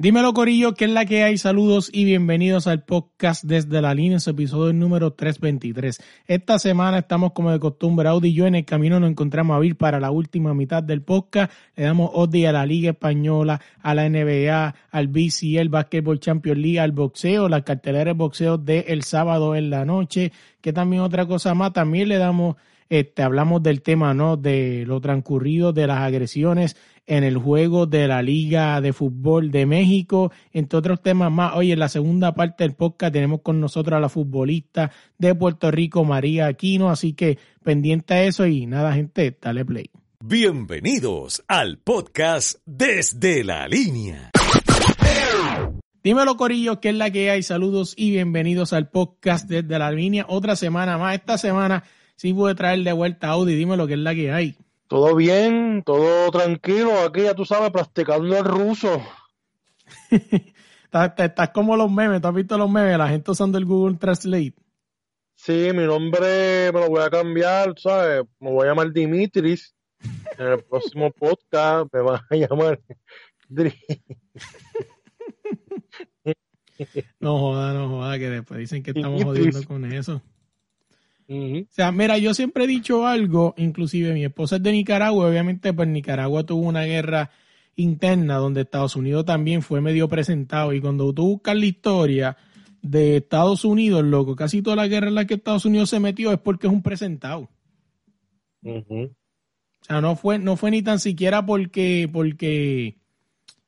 Dímelo Corillo, ¿qué es la que hay? Saludos y bienvenidos al podcast desde la línea, su episodio número 323. Esta semana estamos como de costumbre, Audi y yo en el camino nos encontramos a ir para la última mitad del podcast. Le damos Audi a la Liga Española, a la NBA, al BCL, Basketball Champions League, al boxeo, las carteleras de boxeo del el sábado en la noche, que también otra cosa más, también le damos este, hablamos del tema, ¿no? De lo transcurrido de las agresiones en el juego de la Liga de Fútbol de México, entre otros temas más. Hoy en la segunda parte del podcast tenemos con nosotros a la futbolista de Puerto Rico, María Aquino, así que pendiente a eso y nada, gente, dale play. Bienvenidos al podcast Desde la Línea. Dímelo, Corillo, ¿qué es la que hay? Saludos y bienvenidos al podcast Desde la Línea. Otra semana más. Esta semana sí pude traer de vuelta a Audi. Dímelo, ¿qué es la que hay? Todo bien, todo tranquilo. Aquí ya tú sabes, practicando el ruso. estás, como los memes, ¿tú has visto los memes? La gente usando el Google Translate. Sí, mi nombre me lo voy a cambiar, ¿sabes? Me voy a llamar Dimitris. En el próximo podcast me van a llamar No joda, no joda, que después dicen que estamos jodiendo con eso. O sea, mira, yo siempre he dicho algo, inclusive mi esposa es de Nicaragua, obviamente pues Nicaragua tuvo una guerra interna donde Estados Unidos también fue medio presentado y cuando tú buscas la historia de Estados Unidos, loco, casi toda la guerra en la que Estados Unidos se metió es porque es un presentado. O sea, no fue, no fue ni tan siquiera porque, porque,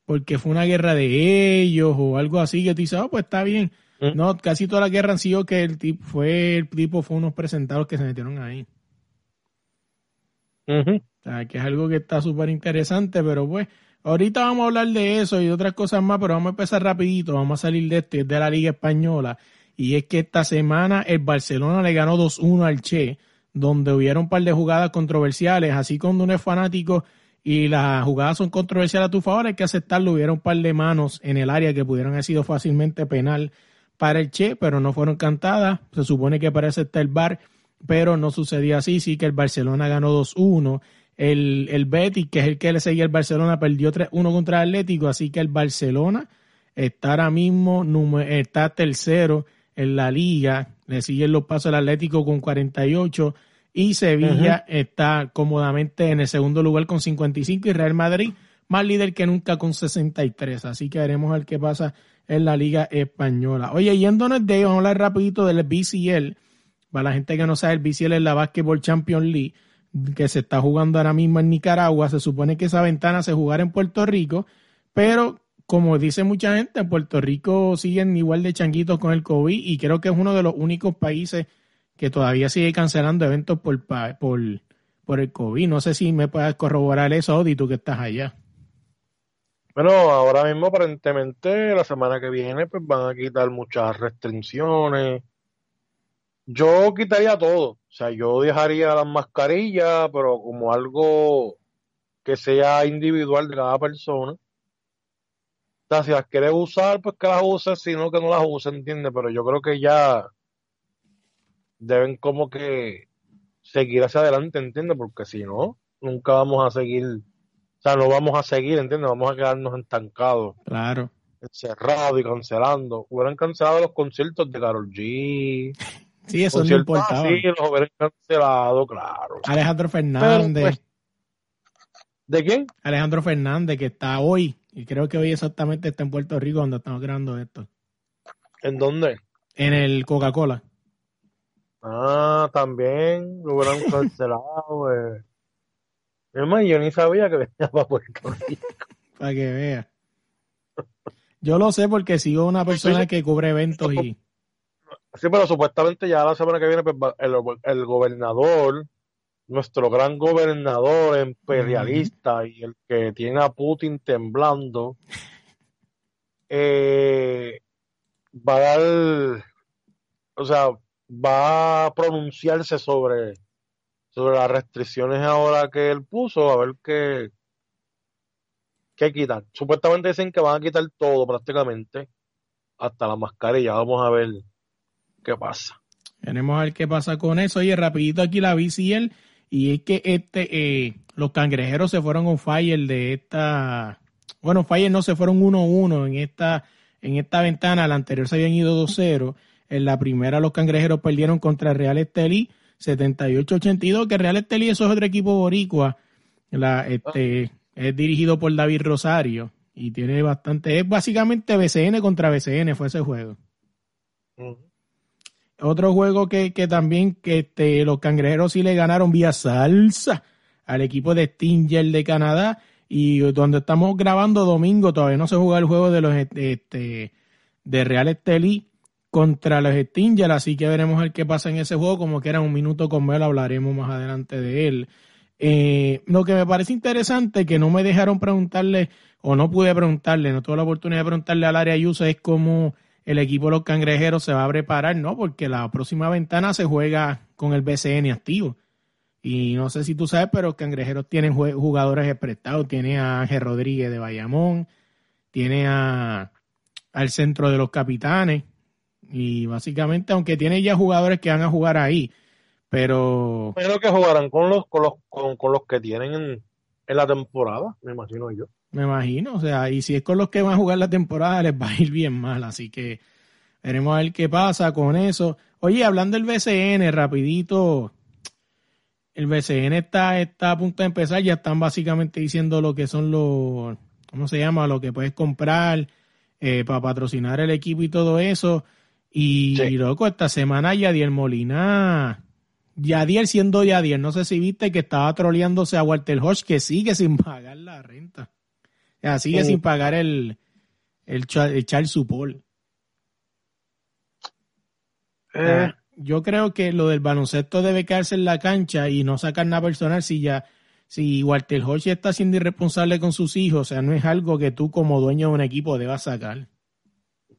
porque fue una guerra de ellos o algo así que tú dices, oh, pues está bien. Mm. No, casi toda la guerra han sido que el tipo fue, el tipo fue unos presentados que se metieron ahí. O sea, que es algo que está súper interesante, pero pues, ahorita vamos a hablar de eso y de otras cosas más, pero vamos a empezar rapidito, vamos a salir de esto, de la Liga Española. Y es que esta semana el Barcelona le ganó 2-1 al Che, donde hubieron un par de jugadas controversiales, así cuando uno es fanático y las jugadas son controversiales a tu favor, hay que aceptarlo, hubiera un par de manos en el área que pudieran haber sido fácilmente penal para el Che, pero no fueron cantadas. Se supone que parece estar el bar, pero no sucedió así. Sí que el Barcelona ganó 2-1. El, el Betis, que es el que le seguía el Barcelona, perdió 3-1 contra el Atlético, así que el Barcelona está ahora mismo, está tercero en la liga, le siguen los pasos al Atlético con 48 y Sevilla está cómodamente en el segundo lugar con 55 y Real Madrid más líder que nunca con 63, así que veremos el qué pasa en la Liga Española. Oye, yéndonos de ahí, vamos a hablar rapidito del BCL. Para la gente que no sabe, el BCL es la Basketball Champions League que se está jugando ahora mismo en Nicaragua. Se supone que esa ventana se jugará en Puerto Rico, pero como dice mucha gente, en Puerto Rico siguen igual de changuitos con el COVID y creo que es uno de los únicos países que todavía sigue cancelando eventos por, por, por el COVID. No sé si me puedes corroborar eso, Odi, tú que estás allá. Bueno, ahora mismo aparentemente la semana que viene pues van a quitar muchas restricciones. Yo quitaría todo, o sea, yo dejaría las mascarillas, pero como algo que sea individual de cada persona. O sea, si las quieres usar, pues que las uses, si no, que no las uses, ¿entiendes? Pero yo creo que ya deben como que seguir hacia adelante, ¿entiendes? Porque si no, nunca vamos a seguir o sea, no vamos a seguir, ¿entiendes? Vamos a quedarnos estancados. Claro. Encerrados y cancelando. Hubieran cancelado los conciertos de Carol G. Sí, eso no importaba. Sí, los hubieran cancelado, claro. Alejandro Fernández. Pues, ¿De quién? Alejandro Fernández, que está hoy, y creo que hoy exactamente está en Puerto Rico donde estamos grabando esto. ¿En dónde? En el Coca-Cola. Ah, también lo hubieran cancelado. Eh. Es yo ni sabía que venía para Puerto Rico. para que vea. Yo lo sé porque sigo una persona que cubre eventos y. Sí, pero supuestamente ya la semana que viene pues, el, gobernador, nuestro gran gobernador imperialista y el que tiene a Putin temblando, eh, va a dar, o sea, va a pronunciarse sobre sobre las restricciones ahora que él puso, a ver qué, qué quitan. Supuestamente dicen que van a quitar todo prácticamente, hasta la mascarilla. Vamos a ver qué pasa. Tenemos a ver qué pasa con eso. Oye, rapidito aquí la él y es que este, eh, los cangrejeros se fueron on fire de esta, bueno, Fire no se fueron 1-1 en esta, en esta ventana, la anterior se habían ido 2-0. En la primera los cangrejeros perdieron contra Real Estelí 78-82, que Real Estelí eso es otro equipo boricua. La, este, es dirigido por David Rosario y tiene bastante, es básicamente BCN contra BCN fue ese juego. Otro juego que, que también que este, los cangrejeros sí le ganaron vía salsa al equipo de Stinger de Canadá y donde estamos grabando domingo todavía no se juega el juego de los este, de Real Estelí contra los Stingers, así que veremos el qué pasa en ese juego, como que era un minuto con Mel, hablaremos más adelante de él. Eh, lo que me parece interesante, que no me dejaron preguntarle, o no pude preguntarle, no tuve la oportunidad de preguntarle al área Ayuso, es cómo el equipo de los cangrejeros se va a preparar, ¿no? Porque la próxima ventana se juega con el BCN activo. Y no sé si tú sabes, pero los cangrejeros tienen jugadores prestados. Tiene a Ángel Rodríguez de Bayamón, tiene a, al centro de los capitanes. Y básicamente, aunque tiene ya jugadores que van a jugar ahí, pero... Pero que jugarán con los, con los, con, los que tienen en, en la temporada, me imagino yo. Me imagino, o sea, y si es con los que van a jugar la temporada, les va a ir bien mal, así que veremos a ver qué pasa con eso. Oye, hablando del BCN, rapidito, el BCN está, está a punto de empezar, ya están básicamente diciendo lo que son los, ¿cómo se llama? Lo que puedes comprar eh, para patrocinar el equipo y todo eso. Y, loco, esta semana Yadier Molina, Yadier siendo Yadier, no sé si viste que estaba troleándose a Walter Hodge, que sigue sin pagar la renta. Ya, sigue sin pagar el, el, el Charles Support. Eh. yo creo que lo del baloncesto debe quedarse en la cancha y no sacar nada personal si ya si Walter Hodge está siendo irresponsable con sus hijos, o sea, no es algo que tú como dueño de un equipo debas sacar.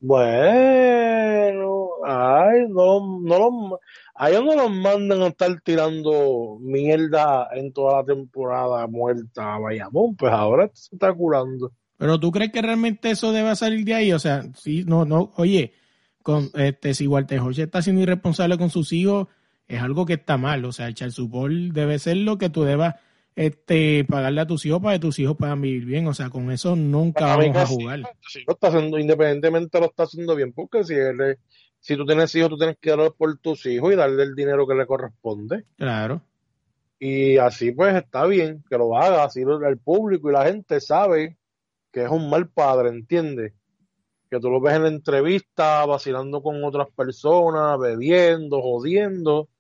Bueno, ay, no, no los, a ellos no los mandan a estar tirando mierda en toda la temporada muerta a Bayamón, pues ahora se está curando. Pero tú crees que realmente eso debe salir de ahí, o sea, sí, no, no, oye, con este, si Walter Jorge está siendo irresponsable con sus hijos, es algo que está mal, o sea, echar su bol debe ser lo que tú debas este, pagarle a tus hijos para que tus hijos puedan vivir bien. O sea, con eso nunca vamos a jugar. lo está haciendo, independientemente lo está haciendo bien, porque si él, si tú tienes hijos, tú tienes que darlo por tus hijos y darle el dinero que le corresponde. Claro. Y así pues está bien que lo haga, así el público y la gente sabe que es un mal padre, ¿entiendes? Que tú lo ves en la entrevista vacilando con otras personas, bebiendo, jodiendo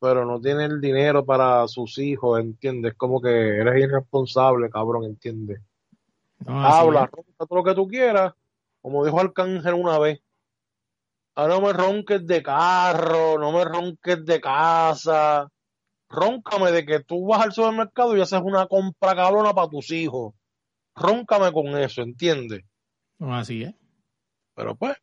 pero no tiene el dinero para sus hijos, ¿entiendes? Como que eres irresponsable, cabrón, ¿entiendes? Habla, todo lo que tú quieras, como dijo Arcángel una vez. Ah, no me ronques de carro, no me ronques de casa. Róncame de que tú vas al supermercado y haces una compra cabrona para tus hijos. Róncame con eso, ¿entiendes? No, así es. Pero pues,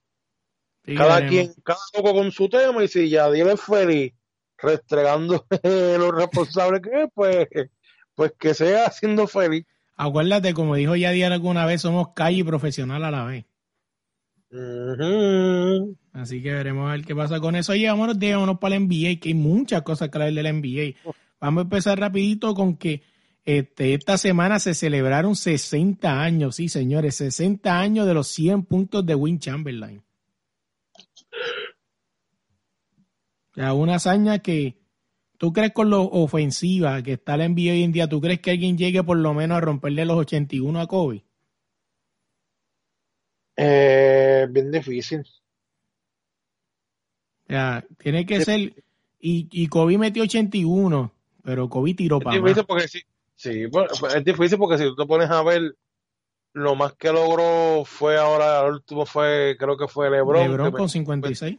cada quien, cada uno con su tema y si ya es feliz restregando lo responsable que es, pues, pues que sea siendo feliz. Acuérdate, como dijo Yadier alguna vez, somos calle profesional a la vez. Así que veremos a ver qué pasa con eso. Y vámonos, vámonos para la NBA, que hay muchas cosas que hablar de la NBA. Vamos a empezar rapidito con que este, esta semana se celebraron 60 años, sí señores, 60 años de los 100 puntos de Win Chamberlain. sea, una hazaña que tú crees con lo ofensiva que está la NBA hoy en día, ¿tú crees que alguien llegue por lo menos a romperle los 81 a Kobe? Eh, bien difícil. Ya, tiene que ser. Y, y Kobe metió 81, pero Kobe tiró para. Es difícil porque sí, sí, es difícil porque si tú te pones a ver, lo más que logró fue ahora, el último fue, creo que fue LeBron. LeBron con 56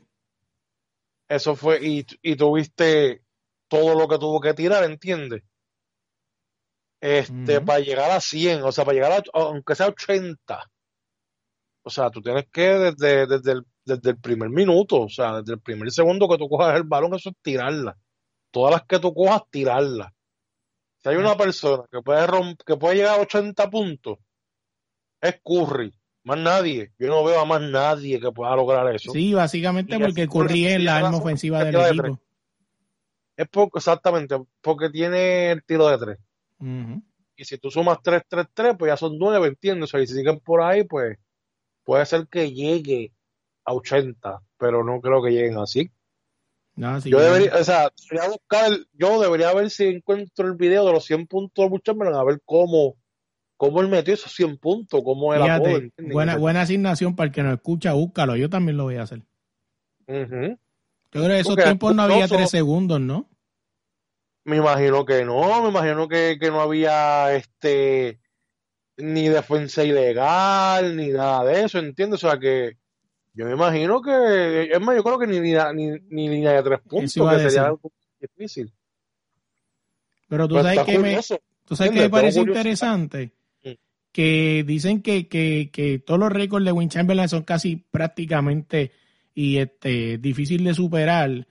eso fue, y, y tuviste todo lo que tuvo que tirar, ¿entiendes? Este, para llegar a 100, o sea, para llegar a, aunque sea 80. O sea, tú tienes que desde, desde, el, desde el primer minuto, o sea, desde el primer segundo que tú cojas el balón, eso es tirarla. Todas las que tú cojas, tirarla. Si hay una persona que puede, que puede llegar a 80 puntos, es Curry. Más nadie. Yo no veo a más nadie que pueda lograr eso. Sí, básicamente porque Curry es la arma ofensiva del equipo. es porque, exactamente, porque tiene el tiro de tres. y si tú sumas 3-3-3, pues ya son 9, ¿entiendes? O sea, y si siguen por ahí, pues puede ser que llegue a 80, pero no creo que lleguen así. No, sí, Yo debería, o sea, debería buscar, yo debería ver si encuentro el video de los 100 puntos de Chamberlain, a ver cómo, cómo él metió esos 100 puntos, cómo él Fíjate, ¿entiendes? buena, buena asignación para el que nos escucha, búscalo. Yo también lo voy a hacer. Ujú. Yo creo que esos Porque tiempos no había Alfonso- tres segundos, ¿no? Me imagino que no, me imagino que, que no había este ni defensa ilegal, ni nada de eso, ¿entiendes? O sea que yo me imagino que, es más, yo creo que ni, ni, ni, ni línea de tres puntos, que sería algo difícil. Pero tú Pero sabes que me, curioso. tú sabes que me parece curiosidad. interesante. Mm. Que dicen que, que, que todos los récords de Win Chamberlain son casi prácticamente y este difícil de superar.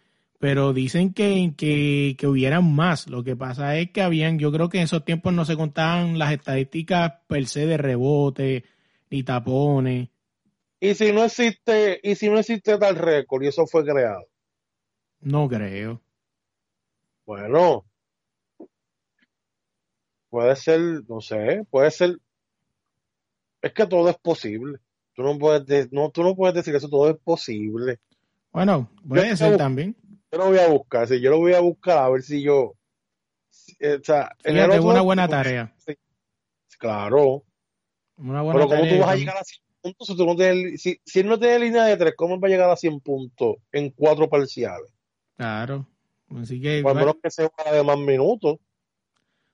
Pero dicen que, que, que hubieran más. Lo que pasa es que habían, yo creo que en esos tiempos no se contaban las estadísticas per se de rebote, ni tapones. Y si no existe, y si no existe tal récord y eso fue creado, No creo. bueno, puede ser, no sé, puede ser, es que todo es posible. Tú no puedes, de- no, tú no puedes decir eso todo es posible. Bueno, puede Yo- ser también. Yo lo voy a buscar, sí, yo lo voy a buscar a ver si yo, si- eh, o sea, en el Fíjate, otro- una buena tarea. Claro, Una buena pero ¿cómo tarea tú vas a llegar a 100 puntos si, tú no tienes- si, si él no tiene línea de tres, ¿cómo va a llegar a 100 puntos en cuatro parciales? Claro. Así que Por menos que se juega de más minutos.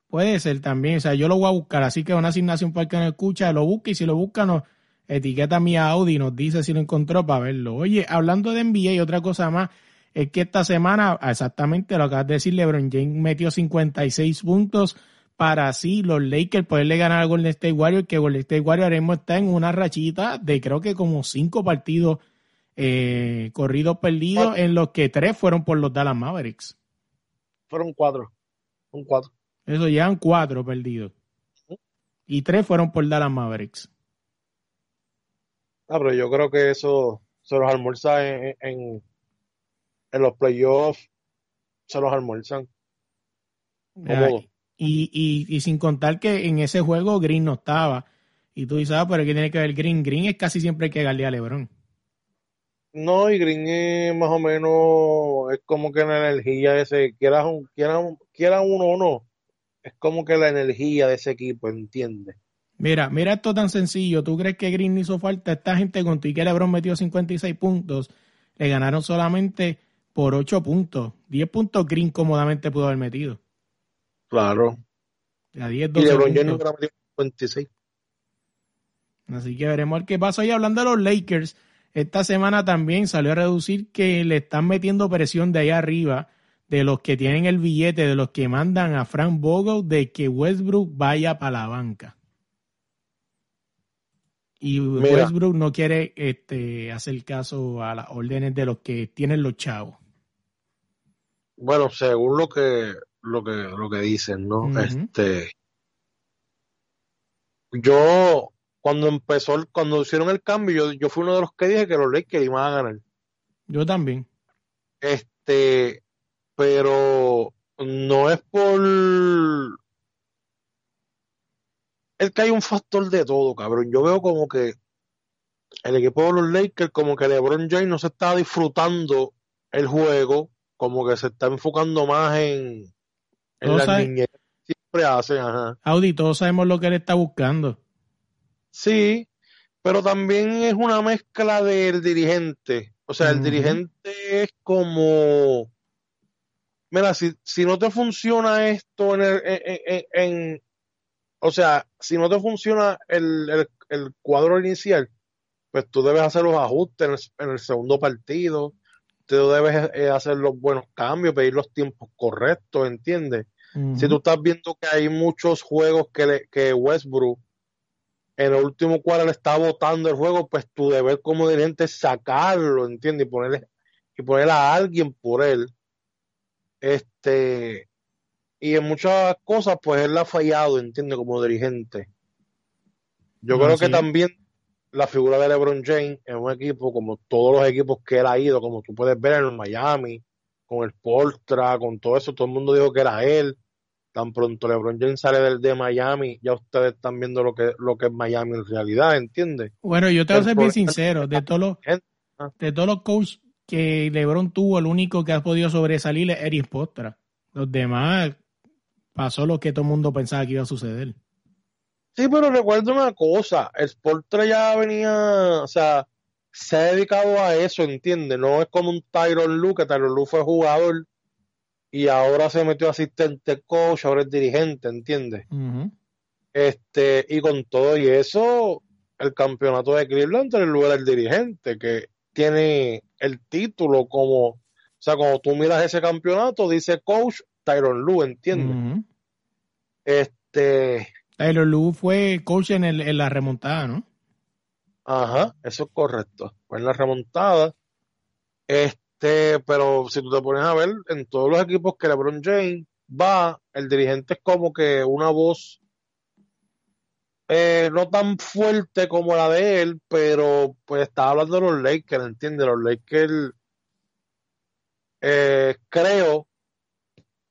puede ser también. O sea, yo lo voy a buscar. Así que una asignación para el que no escucha, lo busca y si lo busca, nos etiqueta mi Audi y nos dice si lo encontró para verlo. Oye, hablando de NBA y otra cosa más, es que esta semana, exactamente lo acabas de decir, LeBron James metió 56 puntos para así los Lakers poderle ganar a Golden State Warriors, que Golden State Warriors ahora mismo está en una rachita de creo que como cinco partidos eh, corridos perdidos, en los que tres fueron por los Dallas Mavericks. Fueron cuatro. Son cuatro. Eso llevan cuatro perdidos. Y tres fueron por Dallas Mavericks. Ah, pero yo creo que eso se los almuerza en, en, en los playoffs. Se los almuerzan. Y, y, y sin contar que en ese juego Green no estaba. Y tú dices, ah, pero ¿qué tiene que ver Green? Green es casi siempre el que galea a LeBron. No, y Green es más o menos, es como que la energía de ese, quieran, un- quieran, quieran uno o no, es como que la energía de ese equipo, ¿entiendes? Mira, mira esto tan sencillo. ¿Tú crees que Green hizo falta? Esta gente con tu y que LeBron metió 56 puntos, le ganaron solamente por 8 puntos. 10 puntos Green cómodamente pudo haber metido. Claro. A 10, Y 12 LeBron puntos. James hubiera metido 26. Así que veremos el qué pasa. Y hablando de los Lakers, esta semana también salió a reducir que le están metiendo presión de ahí arriba, de los que tienen el billete, de los que mandan a Frank Vogel, de que Westbrook vaya para la banca. Y Mira. Westbrook no quiere este, hacer caso a las órdenes de los que tienen los chavos. Bueno, según lo que, lo que, lo que dicen, ¿no? Este, yo, cuando empezó, el- cuando hicieron el cambio, yo, yo fui uno de los que dije que los Lakers iban a ganar. Yo también. Este, pero no es por es que hay un factor de todo, cabrón. Yo veo como que el equipo de los Lakers, como que LeBron James no se está disfrutando el juego, como que se está enfocando más en, en las niñeras que siempre hacen, ajá. Audi, todos sabemos lo que él está buscando. Sí, pero también es una mezcla del dirigente. O sea, el dirigente es como, mira, si, si no te funciona esto en el, en, en- en- o sea, si no te funciona el, el, el cuadro inicial, pues tú debes hacer los ajustes en el, en el segundo partido, tú debes eh, hacer los buenos cambios, pedir los tiempos correctos, ¿entiendes? Si tú estás viendo que hay muchos juegos que, le- que Westbrook en el último cuadro le está botando el juego, pues tu deber como dirigente es sacarlo, ¿entiendes? Y ponerle, y a alguien por él. Este, y en muchas cosas, pues él ha fallado, ¿entiendes? Como dirigente. Yo creo sí. que también la figura de LeBron James en un equipo, como todos los equipos que él ha ido, como tú puedes ver en el Miami, con el Portra, con todo eso, todo el mundo dijo que era él. tan pronto LeBron James sale del de Miami, ya ustedes están viendo lo que, lo que es Miami en realidad, ¿entiendes? Bueno, yo te voy a ser bien sincero, de todos los, Ah. de todos los coaches que LeBron tuvo, el único que ha podido sobresalir es Eric Postra. Los demás pasó lo que todo el mundo pensaba que iba a suceder. Sí, pero recuerda una cosa, el Sportra ya venía, o sea, se ha dedicado a eso, ¿entiendes? No es como un Tyron Lu, que Tyron Lu fue jugador y ahora se metió asistente coach, ahora es dirigente, ¿entiendes? Este, y con todo y eso, el campeonato de Cleveland en el lugar del dirigente, que tiene el título como, o sea, cuando tú miras ese campeonato, dice coach Tyron Lu, ¿entiendes? Este, Taylor Lue fue coach en, el- en la remontada, ¿no? Ajá, eso es correcto. Fue en la remontada. Este, pero si tú te pones a ver, en todos los equipos que LeBron James va, el dirigente es como que una voz eh, no tan fuerte como la de él, pero pues estaba hablando de los Lakers, ¿entiendes? Los Lakers, eh, creo,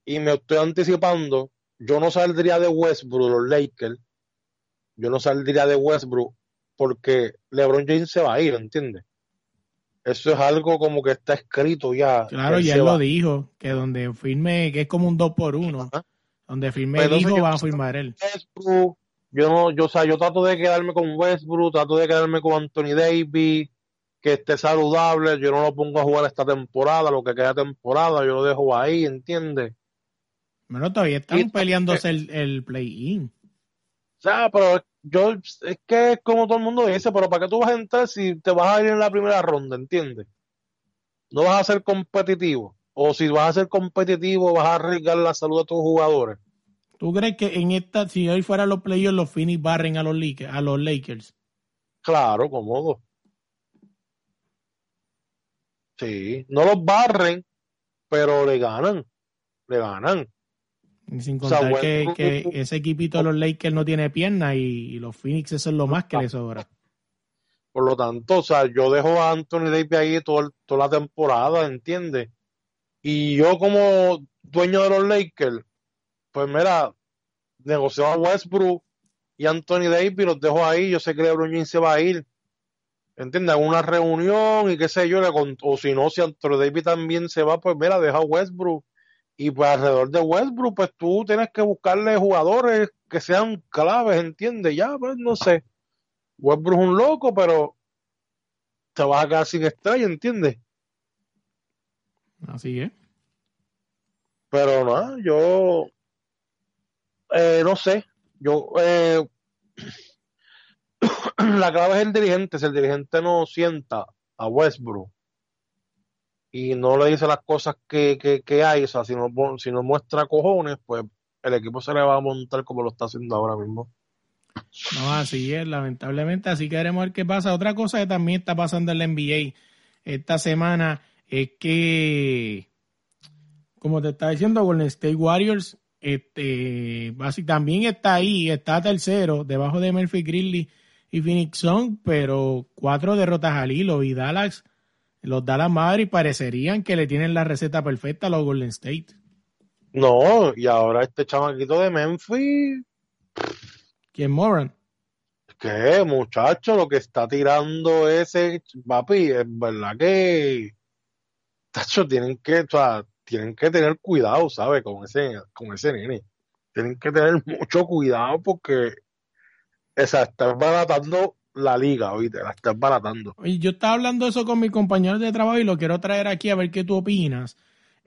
y me estoy anticipando, yo no saldría de Westbrook, los Lakers, yo no saldría de Westbrook porque LeBron James se va a ir, ¿entiendes? Eso es algo como que está escrito ya. Claro, ya él lo dijo, que donde firme, que es como un 2 por 1 Ajá. donde firme Pero el hijo va a firmar él. Westbrook, yo no, yo, o sea, yo trato de quedarme con Westbrook, trato de quedarme con Anthony Davis, que esté saludable, yo no lo pongo a jugar esta temporada, lo que queda temporada, yo lo dejo ahí, ¿entiendes? Bueno, todavía están Y- peleándose el, el play-in. O sea, pero yo, es que es como todo el mundo dice, pero ¿para qué tú vas a entrar si te vas a ir en la primera ronda, ¿entiendes? No vas a ser competitivo. O si vas a ser competitivo, vas a arriesgar la salud de tus jugadores. ¿Tú crees que en esta, si hoy fueran los playoffs, los Phoenix barren a los Lakers? A los Lakers? Claro, cómodo. Sí, no los barren, pero le ganan. Le ganan. Sin O sea, contar que, Westbrook- que ese equipito de los Lakers no tiene piernas y, y los Phoenix eso es lo más que les sobra. Por lo tanto, o sea, yo dejo a Anthony Davis ahí todo toda la temporada, ¿entiendes? Y yo como dueño de los Lakers, pues mira, negocio a Westbrook y Anthony Davis, los dejo ahí, yo sé que LeBron James se va a ir, ¿entiendes? Una reunión y qué sé yo, o si no, si Anthony Davis también se va, pues mira, deja a Westbrook. Y pues alrededor de Westbrook, pues tú tienes que buscarle jugadores que sean claves, ¿entiendes? Ya, pues no sé. Westbrook es un loco, pero te vas a quedar sin estrella, ¿entiendes? Así es. Pero no, yo eh, no sé. Yo eh, la clave es el dirigente. Si el dirigente no sienta a Westbrook y no le dice las cosas que, que, hay, o sea, si no, si no muestra cojones, pues el equipo se le va a montar como lo está haciendo ahora mismo. No, así es, lamentablemente. Así que veremos ver qué pasa. Otra cosa que también está pasando en la NBA esta semana es que, como te estaba diciendo, Golden State Warriors este, basi- también está ahí, está tercero, debajo de Memphis Grizzlies y Phoenix Suns, pero cuatro derrotas al hilo. Y Dallas, los Dallas Mavericks parecerían que le tienen la receta perfecta a los Golden State. No, y ahora este chamaquito de Memphis, ¿Quién Moran? ¿qué muchacho? Lo que está tirando ese papi, es verdad que tacho, tienen que, o sea, tienen que tener cuidado, ¿sabes? Con ese, con ese nene. Tienen que tener mucho cuidado porque esa está baratando la liga, oíste, la está baratando. Oye, yo estaba hablando eso con mis compañeros de trabajo y lo quiero traer aquí a ver qué tú opinas.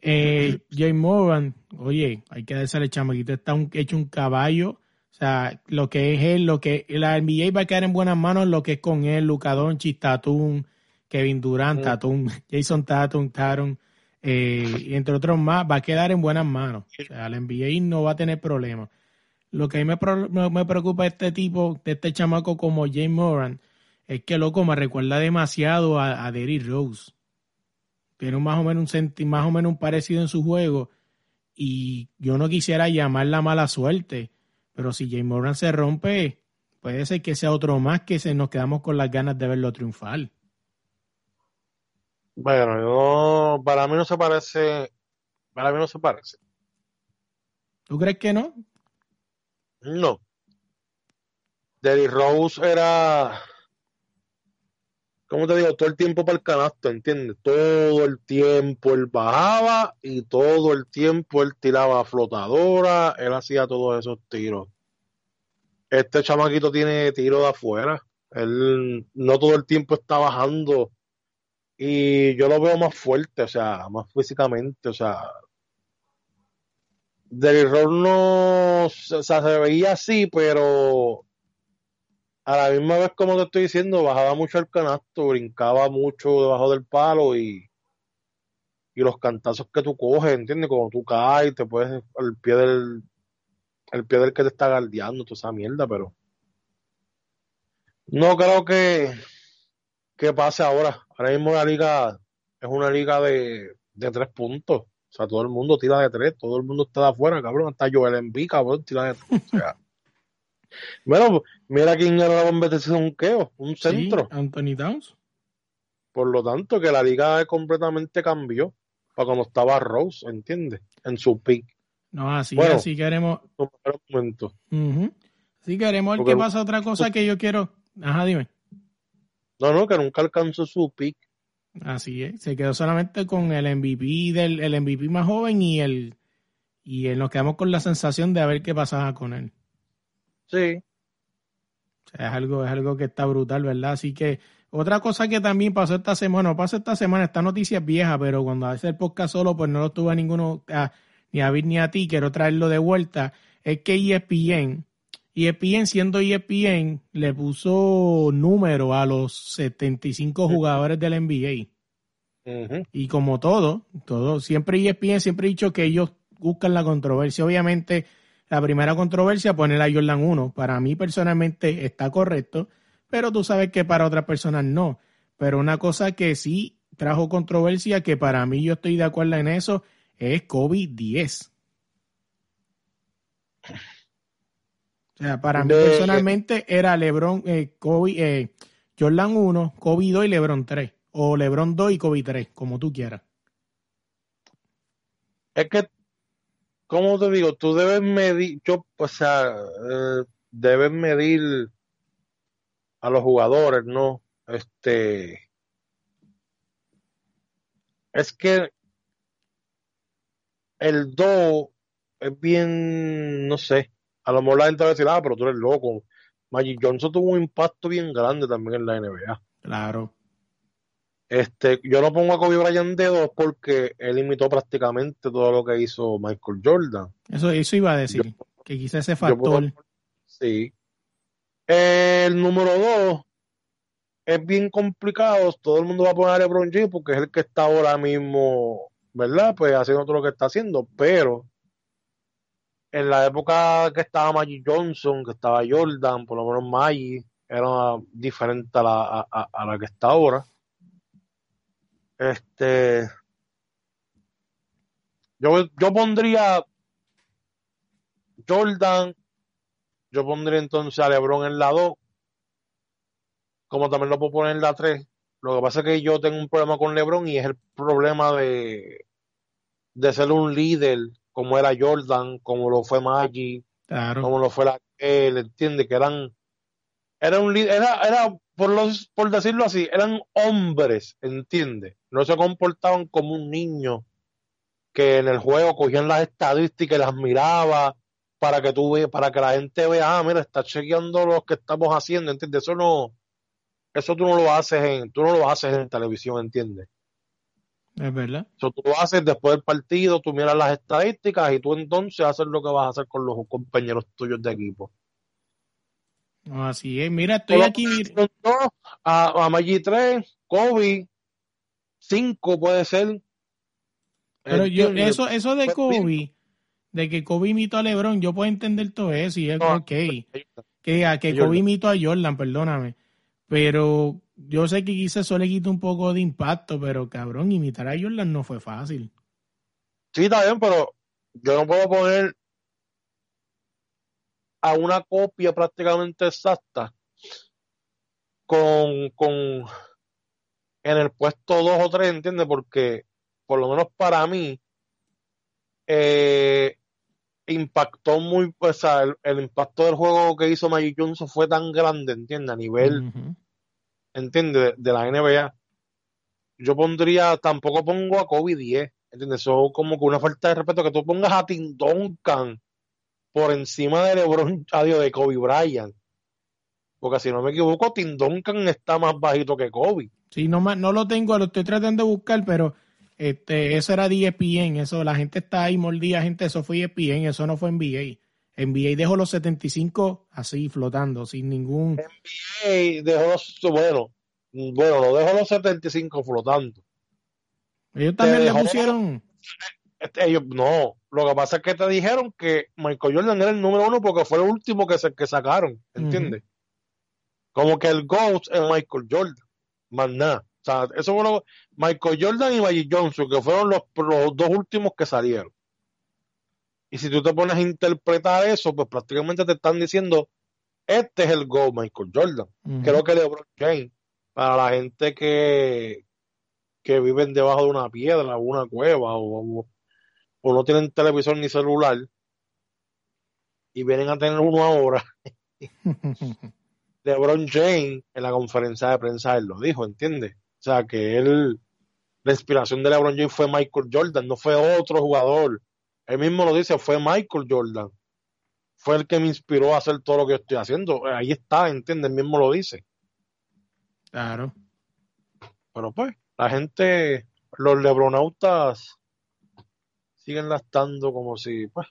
Eh, Jay Morgan, oye, hay que decirle, chamaquito, está un- hecho un caballo. O sea, lo que es él, lo que la NBA va a quedar en buenas manos, lo que es con él, Luka Doncic, Tatum, Kevin Durant, Mm. Tatum, Jason Tatum, Tatum, eh, y entre otros más, va a quedar en buenas manos. O sea, la NBA no va a tener problemas. Lo que a mí me, pro- me- preocupa este tipo, de este chamaco como Jay Moran, es que loco me recuerda demasiado a, a Derrick Rose. Tiene un más o menos un senti más o menos un parecido en su juego. Y yo no quisiera llamar la mala suerte. Pero si Jay Moran se rompe, puede ser que sea otro más que se nos quedamos con las ganas de verlo triunfar. Bueno, yo, para mí no se parece, para mí no se parece. ¿Tú crees que no? No. Derrick Rose era, ¿cómo te digo? Todo el tiempo para el canasto, ¿entiendes? Todo el tiempo él bajaba y todo el tiempo él tiraba flotadora, él hacía todos esos tiros. Este chamaquito tiene tiro de afuera. Él no todo el tiempo está bajando y yo lo veo más fuerte, o sea, más físicamente, o sea, del Rose no, o sea, se veía así, pero a la misma vez, como te estoy diciendo, bajaba mucho el canasto, brincaba mucho debajo del palo y, y los cantazos que tú coges, ¿entiendes? Como tú caes, te puedes al pie del el pie del que te está guardiando, toda esa mierda, pero no creo que, que pase ahora. Ahora mismo la liga es una liga de, de tres puntos. O sea, todo el mundo tira de tres, todo el mundo está de afuera, cabrón. Hasta Joel Embiid, cabrón, tira de tres. O sea, bueno, mira quién era la competición un queo, un centro. Sí, Anthony Downs. Por lo tanto, que la liga completamente cambió para cuando estaba Rose, ¿entiendes? En su pick. No, así, Bueno. así queremos. Un momento. Ujú. Sí queremos Porque- qué pasa. Otra cosa que yo quiero. Ajá, dime. No, no, que nunca alcanzó su pick. Así es. Se quedó solamente con el MVP del el MVP más joven y el y el- nos quedamos con la sensación de a ver qué pasaba con él. Sí. O sea, es algo, es algo que está brutal, ¿verdad? Así que otra cosa que también pasó esta semana, no pasó esta semana, esta noticia es vieja, pero cuando hace el podcast solo, pues no lo tuve a ninguno, a- ni a Vir ni a ti, quiero traerlo de vuelta, es que E ESPN, ESPN siendo E ESPN, le puso número a los 75 jugadores del NBA. Y como todo, todo, siempre E ESPN siempre ha dicho que ellos buscan la controversia. Obviamente, la primera controversia, poner a Jordan 1. Para mí personalmente está correcto, pero tú sabes que para otras personas no. Pero una cosa que sí trajo controversia, que para mí yo estoy de acuerdo en eso, es Kobe 10. O sea, para mí De- personalmente era LeBron, eh, Kobe, eh, Jordan 1, Kobe 2 y LeBron 3. O LeBron 2 y Kobe 3, como tú quieras. Es que, ¿cómo te digo? Tú debes medir, yo, o sea, eh, debes medir a los jugadores, ¿no? Este, es que el 2 es bien, no sé, a lo mejor la gente va a decir, ah, pero tú eres loco. Magic Johnson tuvo un impacto bien grande también en la NBA. Claro. Este, yo no pongo a Kobe Bryant de dos porque él imitó prácticamente todo lo que hizo Michael Jordan. Eso, eso iba a decir. que quizá ese puedo- factor. sí. El número dos es bien complicado. Todo el mundo va a poner a LeBron James porque es el que está ahora mismo, ¿verdad? Pues haciendo todo lo que está haciendo. Pero en la época que estaba Magic Johnson, que estaba Jordan, por lo menos Magic, era diferente a la, a- la que está ahora. Este. Yo, yo pondría Jordan, yo pondría entonces a LeBron en la 2, como también lo puedo poner en la 3. Lo que pasa es que yo tengo un problema con LeBron y es el problema de, de ser un líder, como era Jordan, como lo fue Claro. como lo fue la él, entiende que eran era un era, era por los, por decirlo así, eran hombres, entiende, no se comportaban como un niño que en el juego cogían las estadísticas y las miraba para que tú ve, para que la gente vea, ah, mira, está chequeando lo que estamos haciendo, entiende, eso no, eso tú no lo haces en, tú no lo haces en televisión, entiende. Es verdad. Eso tú lo haces después del partido, tú miras las estadísticas y tú entonces haces lo que vas a hacer con los compañeros tuyos de equipo. Así es. Mira, estoy Solo aquí. a, a Maggi 3, Kobe 5 puede ser. Pero yo, eso, eso de Kobe, de que Kobe imitó a LeBron, yo puedo entender todo eso y es No, ok. Que, a que. Kobe imitó a Jordan, perdóname. Pero yo sé que quizás eso le quita un poco de impacto, pero cabrón, imitar a Jordan no fue fácil. Sí, está bien, pero yo no puedo poner a una copia prácticamente exacta con, con en el puesto 2 o 3, ¿entiendes? Porque por lo menos para mí, eh, impactó muy, o sea, el, el impacto del juego que hizo Magic Johnson fue tan grande, ¿entiendes? A nivel. ¿Entiendes? De, la NBA. Yo pondría, tampoco pongo a Kobe 10, ¿entiendes? Eso como que una falta de respeto que tú pongas a Tim Duncan por encima de LeBron, adiós, de Kobe Bryant. Porque si no me equivoco, Tim Duncan está más bajito que Kobe. Sí, no, no lo tengo, lo estoy tratando de buscar, pero este, eso era de ESPN, eso, la gente está ahí mordida, gente, eso fue ESPN, eso no fue NBA. NBA dejó los 75 así flotando, sin ningún... Ey, dejó los, bueno, bueno, lo dejó los 75 flotando. Ellos también le pusieron... Ellos, no, lo que pasa es que te dijeron que Michael Jordan era el número uno porque fue el último que, se, que sacaron, ¿entiendes? Como que el GOAT es Michael Jordan, más nada. O sea, eso fue lo- Michael Jordan y Magic Johnson, que fueron los, los dos últimos que salieron. Y si tú te pones a interpretar eso, pues prácticamente te están diciendo, este es el GOAT Michael Jordan. Ujú. Creo que LeBron James, para la gente que, que viven debajo de una piedra o una cueva o, o- o no tienen televisor ni celular y vienen a tener uno ahora, LeBron James en la conferencia de prensa él lo dijo, ¿entiendes? O sea que él, la inspiración de LeBron James fue Michael Jordan, no fue otro jugador. Él mismo lo dice, fue Michael Jordan. Fue el que me inspiró a hacer todo lo que estoy haciendo. Ahí está, ¿entiendes? Él mismo lo dice. Claro. Pero pues, la gente, los lebronautas siguen lastando como si, pues,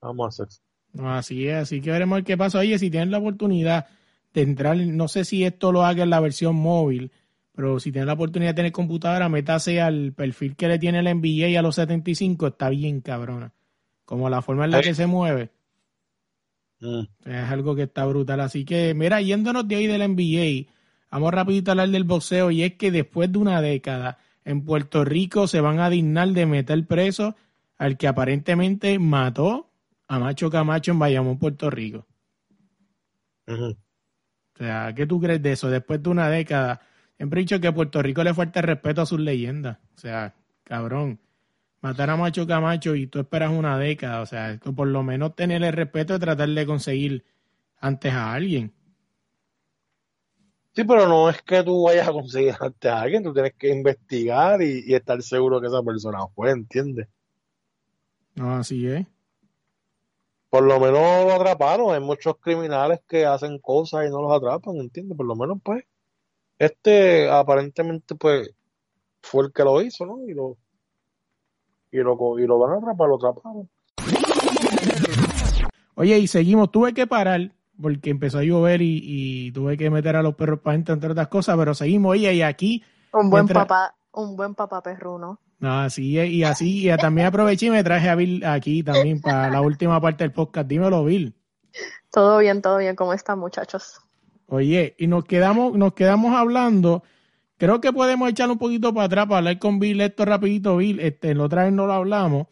vamos a hacer. Así es, así que veremos qué pasa. Oye, si tienen la oportunidad de entrar, no sé si esto lo haga en la versión móvil, pero si tienen la oportunidad de tener computadora, métase al perfil que le tiene el NBA a los 75, está bien cabrona. Como la forma en la que se mueve, Mm. es algo que está brutal. Así que, mira, yéndonos de ahí del NBA, vamos rapidito a hablar del boxeo y es que después de una década en Puerto Rico se van a dignar de meter preso al que aparentemente mató a Macho Camacho en Bayamón, Puerto Rico. O sea, ¿qué tú crees de eso? Después de una década, siempre he dicho que Puerto Rico le falta el respeto a sus leyendas. O sea, cabrón, matar a Macho Camacho y tú esperas una década. O sea, por lo menos tener el respeto de tratar de conseguir antes a alguien. Sí, pero no es que tú vayas a conseguir ante a alguien, tú tienes que investigar y, y estar seguro que esa persona fue, ¿entiendes? No, así es. Por lo menos lo atraparon. Hay muchos criminales que hacen cosas y no los atrapan, ¿entiendes? Por lo menos, pues, este aparentemente, pues, fue el que lo hizo, ¿no? Y lo, y lo, y lo van a atrapar, lo atraparon. Oye, y seguimos. Tuve que parar porque empezó a llover y, y tuve que meter a los perros para adentro, entre otras cosas, pero seguimos. Oye, y aquí Un buen papá, un buen papá perruno. No, así es, y así, y también aproveché y me traje a Bill aquí también para la última parte del podcast. Dímelo, Bill. Todo bien, todo bien. ¿Cómo están, muchachos? Oye, y nos quedamos, nos quedamos hablando. Creo que podemos echar un poquito para atrás para hablar con Bill esto rapidito, Bill. Este, la otra vez no lo hablamos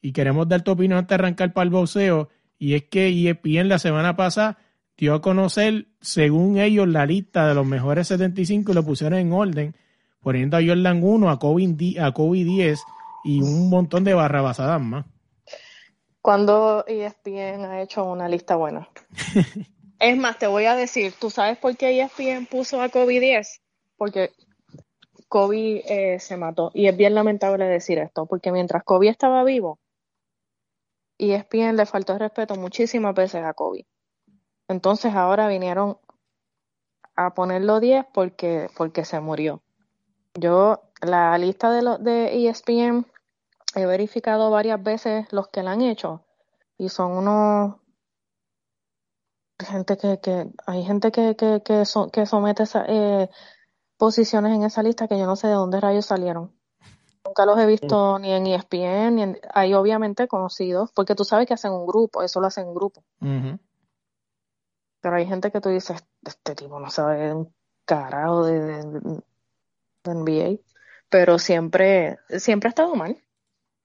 y queremos dar tu opinión antes de arrancar para el boxeo. Y es que ESPN la semana pasada dio a conocer, según ellos, la lista de los mejores 75 y lo pusieron en orden, poniendo a Jordan 1, a Kobe, a Kobe 10 y un montón de barrabasadas más. Cuando ESPN ha hecho una lista buena. es más, te voy a decir, ¿tú sabes por qué ESPN puso a Kobe 10? Porque Kobe eh, se mató. Y es bien lamentable decir esto, porque mientras Kobe estaba vivo, ESPN le faltó respeto muchísimas veces a Kobe. Entonces ahora vinieron a ponerlo 10 porque, porque se murió. Yo, la lista de, lo, de ESPN he verificado varias veces los que la han hecho y son unos gente que, que hay gente que, que, que, so- que somete esa, eh, posiciones en esa lista que yo no sé de dónde rayos salieron. Nunca los he visto ni en ESPN, ni en, hay obviamente conocidos, porque tú sabes que hacen un grupo, eso lo hacen en grupo. Pero hay gente que tú dices, este tipo no sabe un carajo de, de, de NBA. Pero siempre, siempre ha estado mal.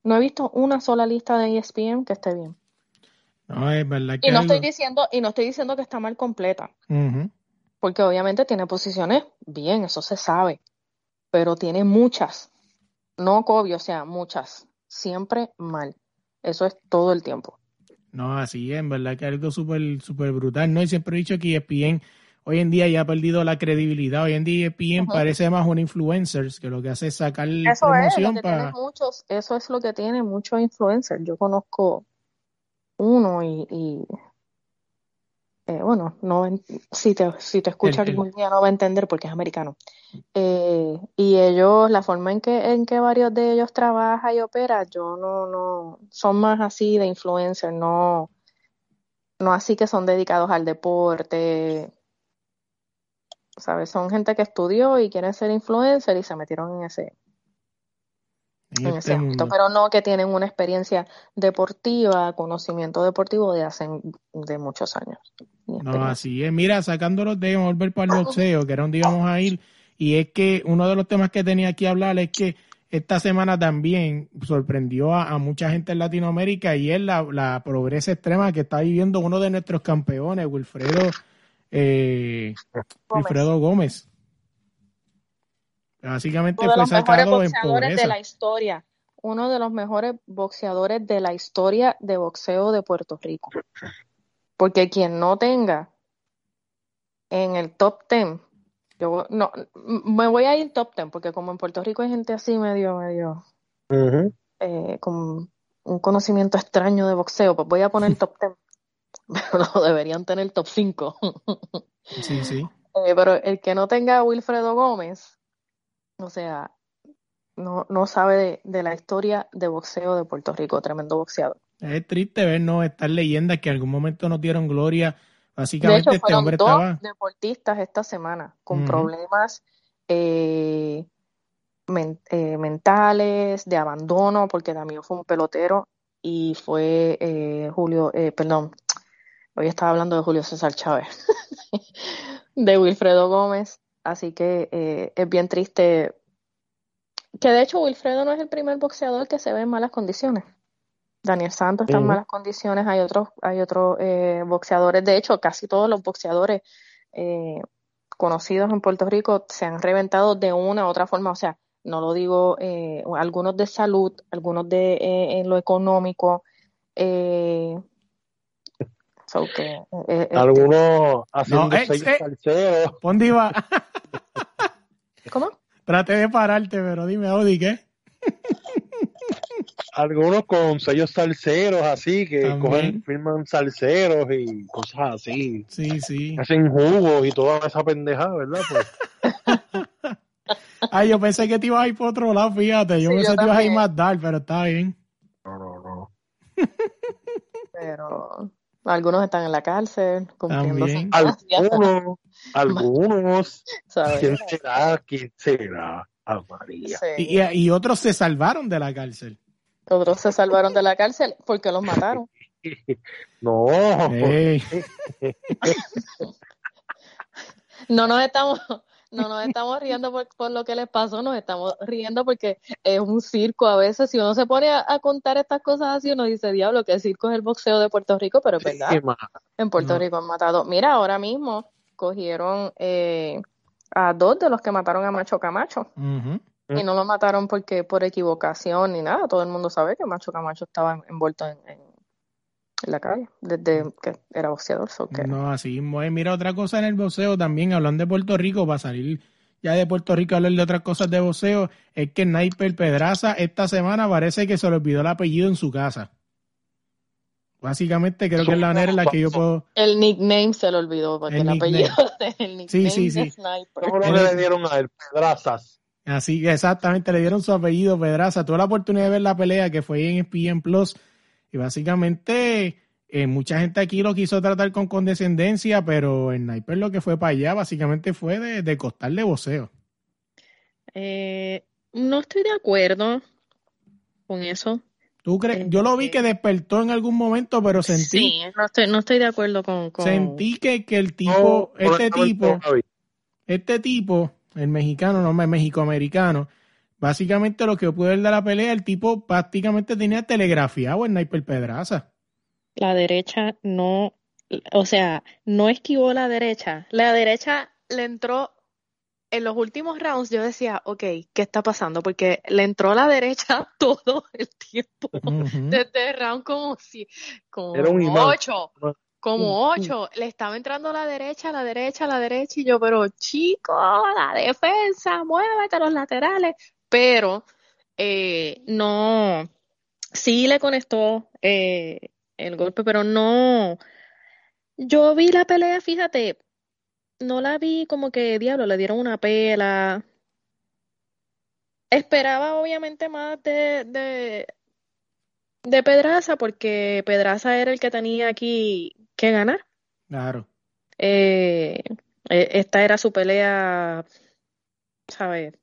No he visto una sola lista de ESPN que esté bien. No, es verdad que Y no algo- estoy diciendo, y no estoy diciendo que está mal completa, porque obviamente tiene posiciones bien, eso se sabe. Pero tiene muchas. No Kobe, o sea, muchas. Siempre mal. Eso es todo el tiempo. No, así es, en verdad que algo súper super brutal, ¿no? Y siempre he dicho que ESPN hoy en día ya ha perdido la credibilidad. Hoy en día ESPN parece más un influencer que lo que hace es sacar eso promoción es, para... Muchos, eso es lo que tiene muchos influencers. Yo conozco uno y eh, bueno, no si te, si te escucha algún día no va a entender porque es americano. Eh, y ellos, la forma en que, en que varios de ellos trabajan y operan, yo no, no, son más así de influencer, no, no así que son dedicados al deporte, ¿sabes? Son gente que estudió y quieren ser influencer y se metieron en ese, en ese pero no que tienen una experiencia deportiva, conocimiento deportivo de hace de muchos años. No, así es. Mira, sacándolos de volver para el boxeo, que era donde íbamos a ir, y es que uno de los temas que tenía aquí a hablar es que esta semana también sorprendió a, mucha gente en Latinoamérica y es la, la progresa extrema que está viviendo uno de nuestros campeones, Wilfredo, eh, Wilfredo Gómez. Básicamente uno de los mejores boxeadores de la historia. Uno de los mejores boxeadores de la historia de boxeo de Puerto Rico. Porque quien no tenga en el top 10, yo no, me voy a ir top 10, porque como en Puerto Rico hay gente así medio, medio, eh, con un conocimiento extraño de boxeo, pues voy a poner top 10. Pero no, deberían tener top 5. sí, sí. Eh, pero el que no tenga a Wilfredo Gómez, o sea, no, no sabe de, la historia de boxeo de Puerto Rico, tremendo boxeador. Es triste ver no estas leyendas que en algún momento no dieron gloria. Básicamente este hombre dos deportistas esta semana con problemas eh, eh, mentales, de abandono, porque también fue un pelotero y fue eh, Julio, perdón, hoy estaba hablando de Julio César Chávez, de Wilfredo Gómez, Así que eh, es bien triste. Que de hecho Wilfredo no es el primer boxeador que se ve en malas condiciones. Daniel Santos está en malas condiciones, hay otros, hay otros eh, boxeadores, de hecho casi todos los boxeadores eh, conocidos en Puerto Rico se han reventado de una u otra forma, o sea, no lo digo, algunos de salud, algunos de en lo económico, que, Algunos haciendo no, eh, ¿Dónde iba? ¿Cómo? Trate de pararte, pero dime, Odi, ¿qué? Algunos con sellos salseros así, que cogen, firman salseros y cosas así. Sí, sí. Hacen jugos y toda esa pendejada, ¿verdad? Pues. Ay, yo pensé que te ibas a ir por otro lado, fíjate. Yo pensé que te ibas a ir más dar, pero está bien. No, no, no. pero algunos están en la cárcel, cumpliendo Algunos, algunos. ¿Quién será? ¿Quién será? A María. Y, y, otros se salvaron de la cárcel. Otros se salvaron de la cárcel porque los mataron. no. no nos estamos no nos estamos riendo por, lo que les pasó, nos estamos riendo porque es un circo a veces. Si uno se pone a, contar estas cosas así, uno dice, diablo, que el circo es el boxeo de Puerto Rico, pero es verdad. en Puerto Rico han matado. Mira, ahora mismo cogieron eh, a dos de los que mataron a Macho Camacho. Y no lo mataron porque por equivocación ni nada. Todo el mundo sabe que Macho Camacho estaba envuelto en en la calle, desde mm. que era boxeador. No, así Mira, otra cosa en el boxeo también, hablando de Puerto Rico, para salir ya de Puerto Rico a hablar de otras cosas de boxeo, es que Sniper Pedraza esta semana parece que se le olvidó el apellido en su casa. Básicamente creo que es la manera en la que yo puedo... El nickname se le olvidó, porque el, apellido el nickname sí, sí, sí. ¿Cómo le dieron a él? Pedrazas. Así exactamente, le dieron su apellido Pedraza. Tuve la oportunidad de ver la pelea que fue en ESPN Plus y básicamente, eh, mucha gente aquí lo quiso tratar con condescendencia, pero el Sniper lo que fue para allá básicamente fue de, de costarle voceo. Eh, no estoy de acuerdo con eso. ¿Tú crees? Yo lo vi que despertó en algún momento, pero sentí. Sí, no estoy, no estoy de acuerdo con. Sentí que, que el tipo, este tipo, este tipo, el mexicano, no el mexicoamericano, Básicamente lo que pude ver de la pelea, el tipo prácticamente tenía telegrafiado en Sniper Pedraza. La derecha no, o sea, no esquivó la derecha. La derecha le entró en los últimos rounds yo decía, ok, ¿qué está pasando? Porque le entró a la derecha todo el tiempo. Desde el round como si, como Era un imán. ocho, como ocho. Le estaba entrando a la derecha, a la derecha, a la derecha. Y yo, pero chico, la defensa, muévete a los laterales. Pero eh, no, sí le conectó eh, el golpe, pero no. Yo vi la pelea, fíjate, no la vi como que, diablo, le dieron una pela. Esperaba obviamente más de, de, de Pedraza porque Pedraza era el que tenía aquí que ganar. Claro. Eh, eh, esta era su pelea, ¿sabes?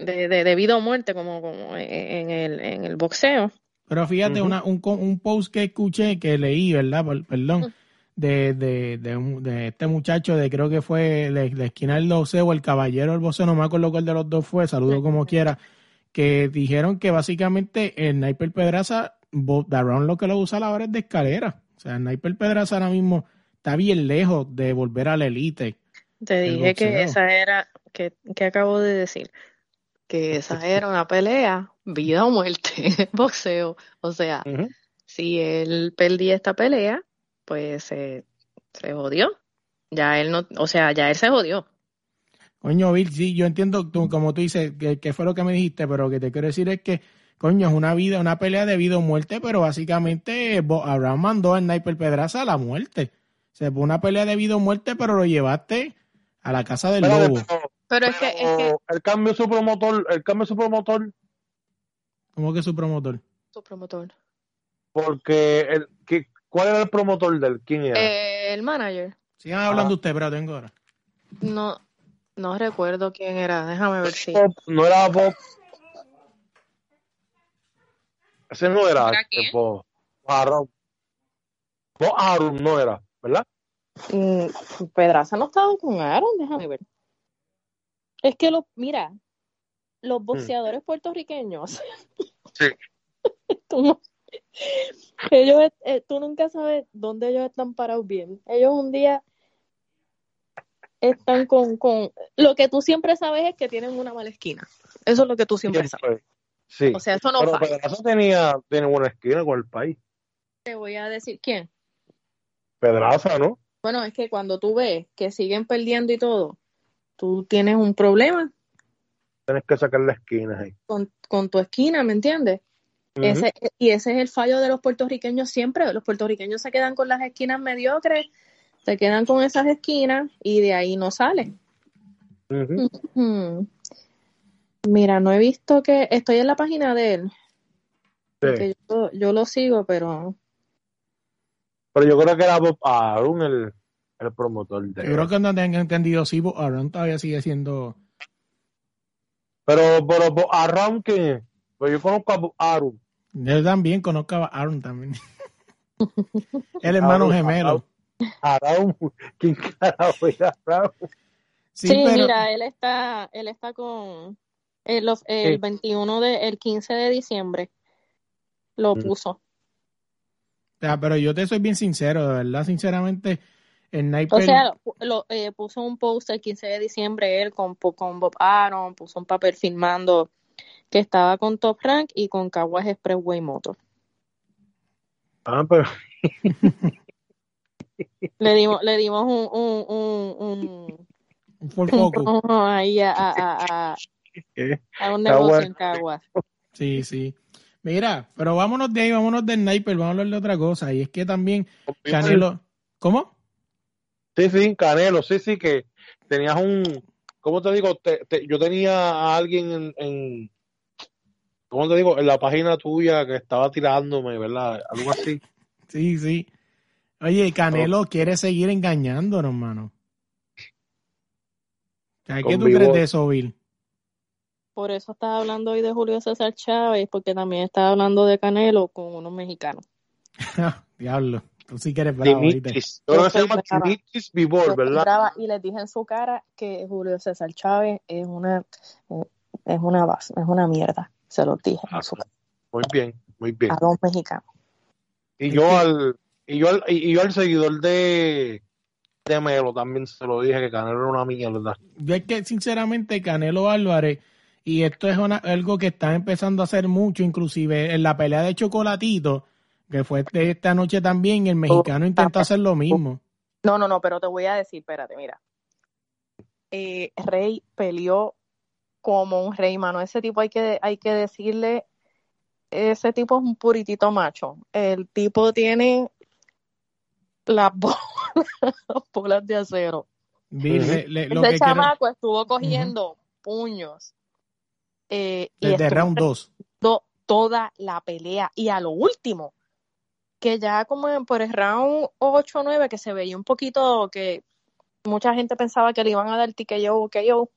De, de, de vida o muerte, como, como en el, en el boxeo. Pero fíjate, una, un, un post que escuché, que leí, ¿verdad? Por- Perdón, de, de, de, un- de este muchacho de creo que fue la, la esquina del boxeo, el caballero del boxeo, no me acuerdo cuál de los dos fue, saludo como quiera, que dijeron que básicamente el Sniper Pedraza, Darron lo que lo usa a la hora es de escalera. O sea, el Sniper Pedraza ahora mismo está bien lejos de volver a la elite. Te dije que esa era, que, que acabo de decir, que esa era una pelea, vida o muerte, boxeo. O sea, si él perdía esta pelea, pues se, se jodió. Ya él no, o sea, ya él se jodió. Coño, Bill, sí, yo entiendo, tú, como tú dices, que, que fue lo que me dijiste, pero lo que te quiero decir es que, coño, es una vida, una pelea de vida o muerte, pero básicamente Abraham mandó a Sniper Pedraza a la muerte. O sea, fue una pelea de vida o muerte, pero lo llevaste a la casa del lobo. pero- Pero es que, es que, pero el cambio de su promotor, el cambio su promotor, ¿Cómo que su promotor? su promotor, porque el, que, ¿cuál era el promotor del? ¿Quién era? Eh, el manager, Sigan hablando ustedes, pero tengo ahora. no, no recuerdo quién era, déjame ver si. Bob, no era Bob. Ese no era. ¿Era quién? Arum. Bob Arum no era, ¿verdad? Mm, Pedraza no estaba con Aaron, déjame ver. Es que los, mira, los boxeadores puertorriqueños, Sí. tú, no- ellos, eh, tú nunca sabes dónde ellos están parados bien. Ellos un día están con, con, lo que tú siempre sabes es que tienen una mala esquina. Eso es lo que tú siempre sabes. Sí. O sea, eso no Pero falla. Pedraza tenía, tiene buena esquina con el país. Te voy a decir quién. Pedraza, ¿no? Bueno, es que cuando tú ves que siguen perdiendo y todo, tú tienes un problema Tienes que sacar la esquina ahí. con, con tu esquina, ¿me entiendes? Ese, y ese es el fallo de los puertorriqueños siempre. Los puertorriqueños se quedan con las esquinas mediocres, se quedan con esas esquinas y de ahí no salen. Mira, no he visto que estoy en la página de él, Sí. yo, yo lo sigo, pero Pero yo creo que era Bob el, el promotor de Yo creo que no tengan entendido, sí, Bo- Aaron todavía sigue siendo... Pero, pero Bob Arum, ¿quién es? Pues yo conozco a Bob Arum. Yo también conozco a Aaron también. el hermano gemelo. Arum, ¿quién carajo era Arum? Sí, Sí, pero... mira, él está, él está con el, los- el Sí. 21 de, el 15 de diciembre lo Mm. puso. O sea, pero yo te soy bien sincero, de verdad, sinceramente, el O sea, lo, eh, puso un post el 15 de diciembre él con, con Bob Aaron, puso un papel filmando que estaba con Top Rank y con Caguas Expressway Motor. Ah, pero Le dimos, le dimos un, un, un, un, un full focus. ahí a, a, un Caguas. negocio en Caguas. Sí, sí. Mira, pero vámonos de ahí, vámonos del Sniper, vamos a hablar de otra cosa. Y es que también Canelo... ¿Cómo? Sí, sí, Canelo, sí, sí, que tenías un, ¿cómo te digo? Te- te- yo tenía a alguien en, en, ¿cómo te digo? En la página tuya que estaba tirándome, ¿verdad? Algo así. Sí, sí. Oye, Canelo quiere seguir engañándonos, hermano. ¿Qué tú crees de eso, Bill? Por eso estaba hablando hoy de Julio César Chávez, porque también estaba hablando de Canelo con unos mexicanos. Diablo, tú sí que eres bravo ahorita. Dimitris. Yo creo que se llama Claro. Dimitris Vivor, Yo ¿verdad? entraba y les dije en su cara que Julio César Chávez es una es una base, es una mierda. Se los dije en su cara, Muy bien, muy bien. a dos mexicanos. Y yo al, y yo al, y yo al seguidor de, de Melo también se lo dije que Canelo era una mierda. Yo es que sinceramente Canelo Álvarez, y esto es algo que están empezando a hacer mucho, inclusive en la pelea de Chocolatito, que fue esta noche también, el mexicano intentó hacer lo mismo. No, no, no, pero te voy a decir, espérate, mira. Eh, Rey peleó como un rey, mano. Ese tipo hay que, hay que decirle, ese tipo es un puritito macho. El tipo tiene las bolas, de acero. Ese chamaco estuvo cogiendo puños. Eh, Desde round 2. Toda la pelea. Y a lo último, que ya como por el round 8 o 9, que se veía un poquito que mucha gente pensaba que le iban a dar yo, que yo.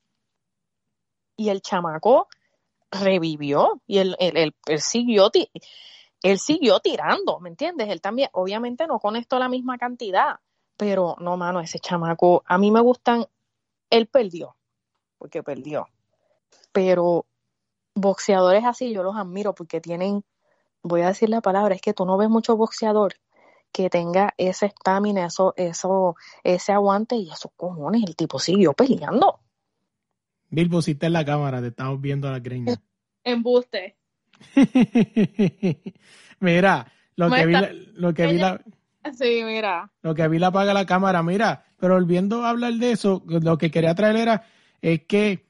Y el chamaco revivió y él, él, siguió él siguió tirando, ¿me entiendes? Él también, obviamente no con esto la misma cantidad, pero no, mano, ese chamaco, a mí me gustan, él perdió, porque perdió, pero boxeadores así yo los admiro porque tienen, voy a decir la palabra, es que tú no ves mucho boxeador que tenga ese estamina, eso, eso, ese aguante y esos cojones, el tipo siguió peleando. Bill, pusiste en la cámara, te estamos viendo a la greña. Embuste. mira, lo que, vi la, lo que vi la... Sí, mira. Lo que vi la apaga la cámara, mira, pero volviendo a hablar de eso, lo que quería traer era, es que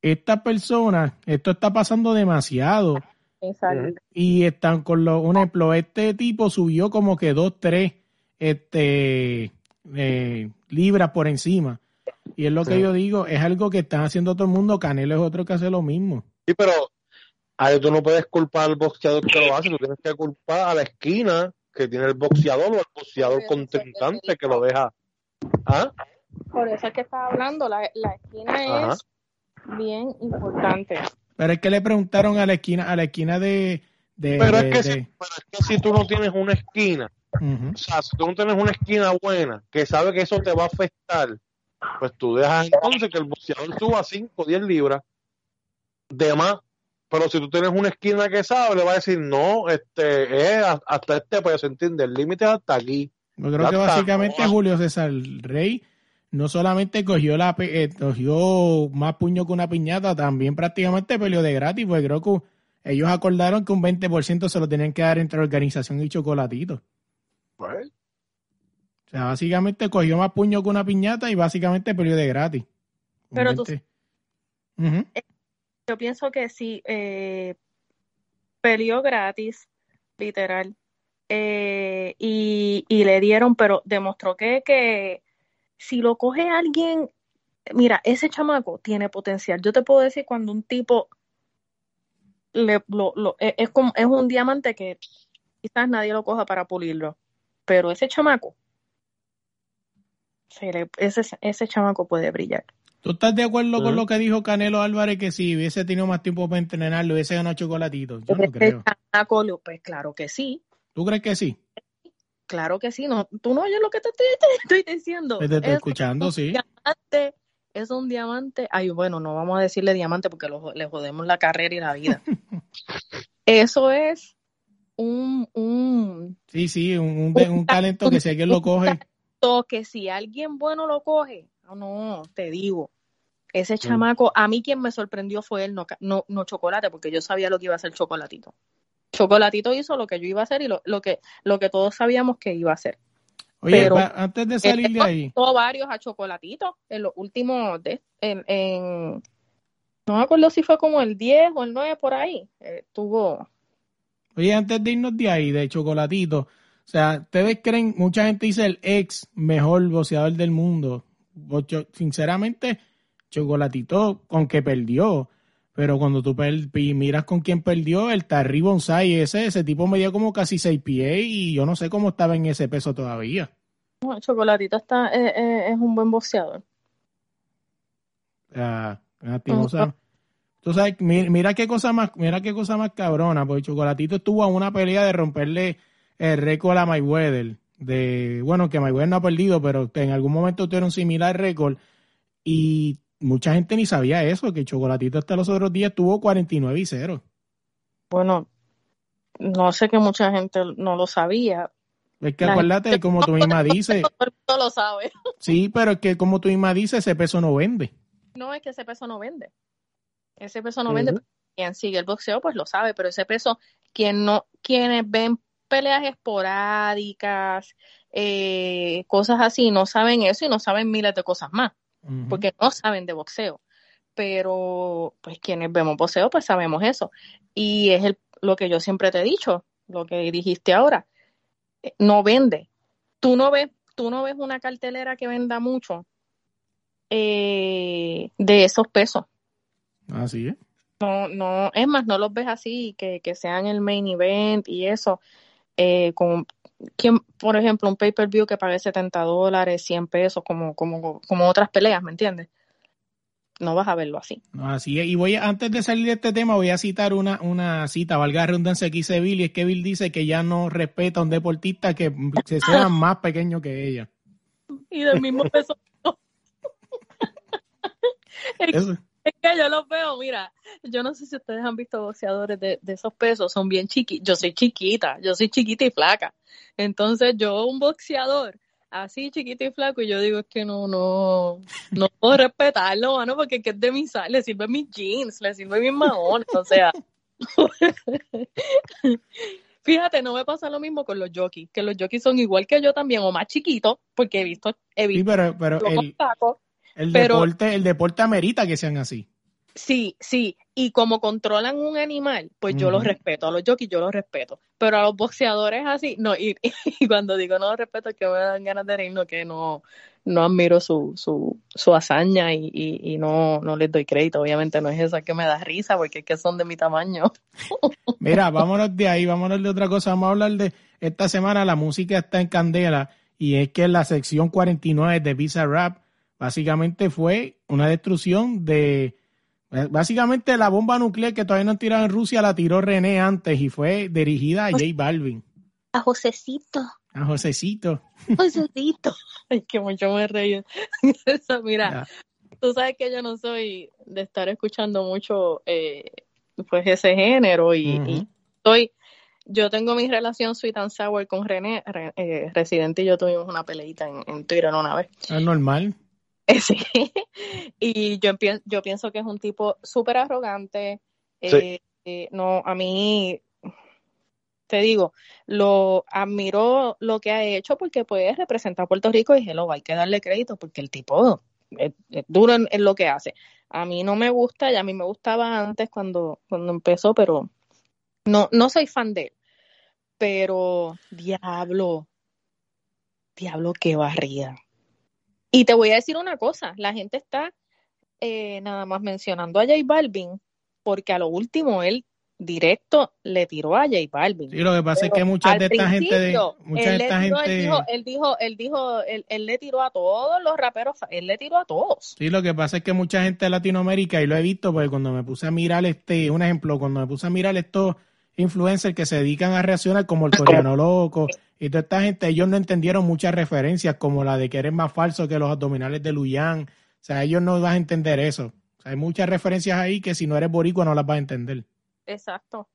esta persona, esto está pasando demasiado. Exacto. Y están con lo, un ejemplo, este tipo subió como que dos, tres este, eh, libras por encima. Y es lo que yo digo, es algo que están haciendo todo el mundo. Canelo es otro que hace lo mismo. Sí, pero ahí tú no puedes culpar al boxeador que lo hace, tú tienes que culpar a la esquina que tiene el boxeador o al boxeador contrincante que lo deja. ¿Ah? Por eso es que estaba hablando, la, la esquina es bien importante. Pero es que le preguntaron a la esquina, a la esquina de. pero, es que Si, pero, es que Si, tú no tienes una esquina, o sea, si tú no tienes una esquina buena, que sabe que eso te va a afectar, pues tú dejas entonces que el boxeador suba 5 o 10 libras de más. Pero si tú tienes una esquina que sabe, le va a decir, no, este es hasta este pues entiende, el límite es hasta aquí. Yo creo que básicamente Julio César Rey no solamente cogió la eh, cogió más puño que una piñata, también prácticamente peleó de gratis, porque creo que ellos acordaron que un 20% se lo tenían que dar entre organización y chocolatito. Pues, o sea, básicamente cogió más puño que una piñata y básicamente peleó de gratis. Pero tú, yo pienso que sí, eh, peleó gratis, literal. Eh, y, le dieron, pero demostró que, que si lo coge alguien, mira, ese chamaco tiene potencial. Yo te puedo decir cuando un tipo le, lo, lo, e, es, como, es un diamante que quizás nadie lo coja para pulirlo, pero ese chamaco ese, ese chamaco puede brillar. ¿Tú estás de acuerdo con lo que dijo Canelo Álvarez que si hubiese tenido más tiempo para entrenarlo, hubiese ganado chocolatito? Yo no creo. pues claro que sí. ¿Tú crees que sí? Claro que sí. No, tú no oyes lo que te estoy, diciendo. Te estoy escuchando, sí. Diamante, es un diamante. Ay, bueno, no vamos a decirle diamante porque le jodemos la carrera y la vida. Eso es un, un... Sí, sí, un, un talento que si alguien lo coge que si alguien bueno lo coge, no, no, te digo, ese chamaco, a mí quien me sorprendió fue él, no, no, no chocolate, porque yo sabía lo que iba a hacer chocolatito. Chocolatito hizo lo que yo iba a hacer y lo, lo que, lo que todos sabíamos que iba a hacer. Oye, Pero, antes de salir de ahí. Tuvo varios a chocolatito en los últimos, de, en, en, no me acuerdo si fue como el 10 o el 9 por ahí. Eh, tuvo. Oye, antes de irnos de ahí, de chocolatito, o sea, ustedes creen, mucha gente dice el ex mejor boxeador del mundo. sinceramente, Chocolatito, con que perdió. Pero cuando tú miras con quién perdió, el Tarry Bonsai ese, ese tipo medía como casi 6 pies y yo no sé cómo estaba en ese peso todavía. Chocolatito está, eh, eh, es un buen boxeador. Ah, tú sabes, mira, qué cosa más, mira qué cosa más cabrona, porque Chocolatito estuvo a una pelea de romperle el récord a Mayweather. De, bueno, que Mayweather no ha perdido, pero en algún momento tuvieron un similar récord. Y mucha gente ni sabía eso, que Chocolatito hasta los otros días tuvo 49 y 0. Bueno, no sé que mucha gente no lo sabía, Es que acuérdate, como tu misma dice. Todo el mundo lo sabe. Sí, pero es que como tú misma dices, ese peso no vende. No, es que ese peso no vende. Ese peso no vende. Quien sigue el boxeo, pues lo sabe, pero ese peso, quien no, quienes ven peleas esporádicas, eh, cosas así, no saben eso y no saben miles de cosas más, porque no saben de boxeo. Pero, pues quienes vemos boxeo, pues sabemos eso. Y es el, lo que yo siempre te he dicho, lo que dijiste ahora, eh, no vende. Tú no ves, tú no ves una cartelera que venda mucho eh, de esos pesos. Así es. No, no, es más, no los ves así, que, que sean el main event y eso. Eh, con, quien, por ejemplo, un pay-per-view que pague 70 dólares, 100 pesos, como, como, como otras peleas, ¿me entiendes? No vas a verlo así. así es. Y voy, antes de salir de este tema, voy a citar una, una cita, valga la redundancia que dice Bill, y es que Bill dice que ya no respeta a un deportista que se sea más pequeño que ella. Y del mismo peso. Es que yo los veo, mira, yo no sé si ustedes han visto boxeadores de, esos pesos, son bien chiquitos. Yo soy chiquita, yo soy chiquita y flaca. Entonces, yo, un boxeador así chiquito y flaco, y yo digo, es que no, no, no puedo respetarlo, mano, porque es que es de mi le sirve mis jeans, le sirve mis maones, o sea. Fíjate, no me pasa lo mismo con los jockeys, que los jockeys son igual que yo también, o más chiquitos, porque he visto, he visto sí, pero, pero el, el deporte, el deporte amerita que sean así. Sí, sí, y como controlan un animal, pues yo los respeto, a los jockeys yo los respeto, pero a los boxeadores así, no, y, cuando digo no los respeto es que me dan ganas de reírnos, que no, no admiro su, su, su hazaña y, y, no, no les doy crédito, obviamente no es esa que me da risa, porque es que son de mi tamaño. Mira, vámonos de ahí, vámonos de otra cosa, vamos a hablar de esta semana, la música está en candela, y es que la sección 49 de Visa Rap, básicamente fue una destrucción de... Básicamente la bomba nuclear que todavía no han tirado en Rusia la tiró René antes y fue dirigida a J Balvin. A Josecito. A Josecito. Josecito. Ay, que mucho me reí. Eso, mira, tú sabes que yo no soy de estar escuchando mucho eh, pues ese género y, estoy yo tengo mi relación sweet and sour con René, eh, Residente y yo tuvimos una peleita en, en Twitter una vez. Es normal. Sí. Y yo, yo pienso que es un tipo súper arrogante. Eh, eh, no, a mí, te digo, lo admiro lo que ha hecho porque puede representar a Puerto Rico y hello, hay que darle crédito porque el tipo es, duro en, lo que hace. A mí no me gusta y a mí me gustaba antes cuando, cuando empezó, pero no, no soy fan de él. Pero, diablo, diablo, qué barrida. Y te voy a decir una cosa, la gente está eh, nada más mencionando a J Balvin porque a lo último él directo le tiró a J Balvin. Sí, lo que pasa es que mucha de esta gente, de, mucha él, de esta gente... él dijo, él dijo, él dijo, él, le tiró a todos los raperos, él le tiró a todos. Sí, lo que pasa es que mucha gente de Latinoamérica, y lo he visto porque cuando me puse a mirar este, un ejemplo, cuando me puse a mirar estos influencers que se dedican a reaccionar como el coreano loco, y toda esta gente, ellos no entendieron muchas referencias como la de que eres más falso que los abdominales de Luyan. O sea, ellos no van a entender eso. O sea, hay muchas referencias ahí que si no eres boricua no las vas a entender. Exacto.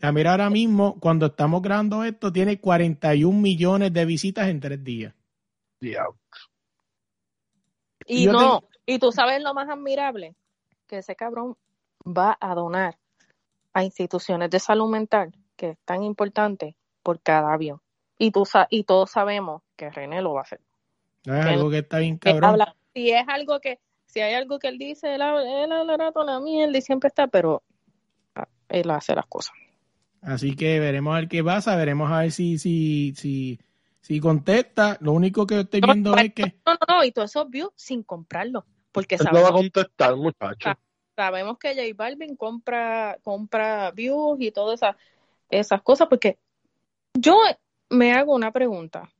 Ya mira, ahora mismo, cuando estamos grabando esto, tiene 41 millones de visitas en tres días. Y, no, y tú sabes lo más admirable, que ese cabrón va a donar a instituciones de salud mental, que es tan importante, por cada avión. Y, tú, y todos sabemos que René lo va a hacer. es algo que está bien cabrón. si es algo que, si hay algo que él dice, él habla toda la mierda y siempre está, pero ah, él hace las cosas. Así que veremos a ver qué pasa, veremos a ver si, si, si, si contesta. Lo único que estoy viendo es que. No, no, no, y todo eso vio sin comprarlo. Porque él no va a contestar, muchacho. Sabemos que J Balvin compra, compra views y todas esas, esas cosas, porque yo me hago una pregunta.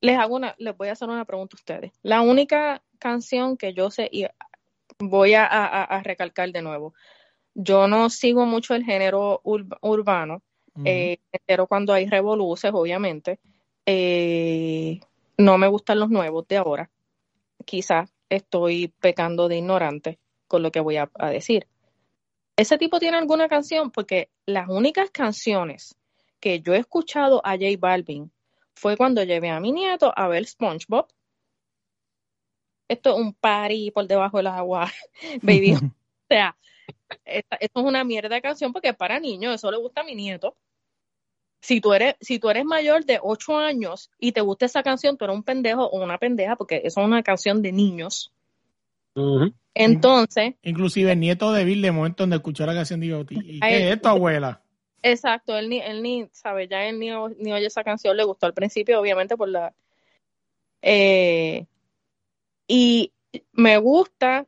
Les hago una, les voy a hacer una pregunta a ustedes. La única canción que yo sé, y voy a, recalcar de nuevo, yo no sigo mucho el género urbano, eh, pero cuando hay revoluciones, obviamente. Eh, no me gustan los nuevos de ahora. Quizás estoy pecando de ignorante con lo que voy a decir. Ese tipo tiene alguna canción porque las únicas canciones que yo he escuchado a J Balvin fue cuando llevé a mi nieto a ver SpongeBob. Esto es un party por debajo del agua, baby. o sea, esto es una mierda de canción porque es para niños, eso le gusta a mi nieto. Si tú eres, si tú eres mayor de 8 años y te gusta esa canción, tú eres un pendejo o una pendeja porque eso es una canción de niños. Entonces. Inclusive el nieto de Bill, de momento donde escuchó la canción, digo, ¿y qué es esto, abuela? Exacto, él ni, él ni sabe, ya él ni, ni, oye esa canción, le gustó al principio, obviamente, por la. Eh, y me gusta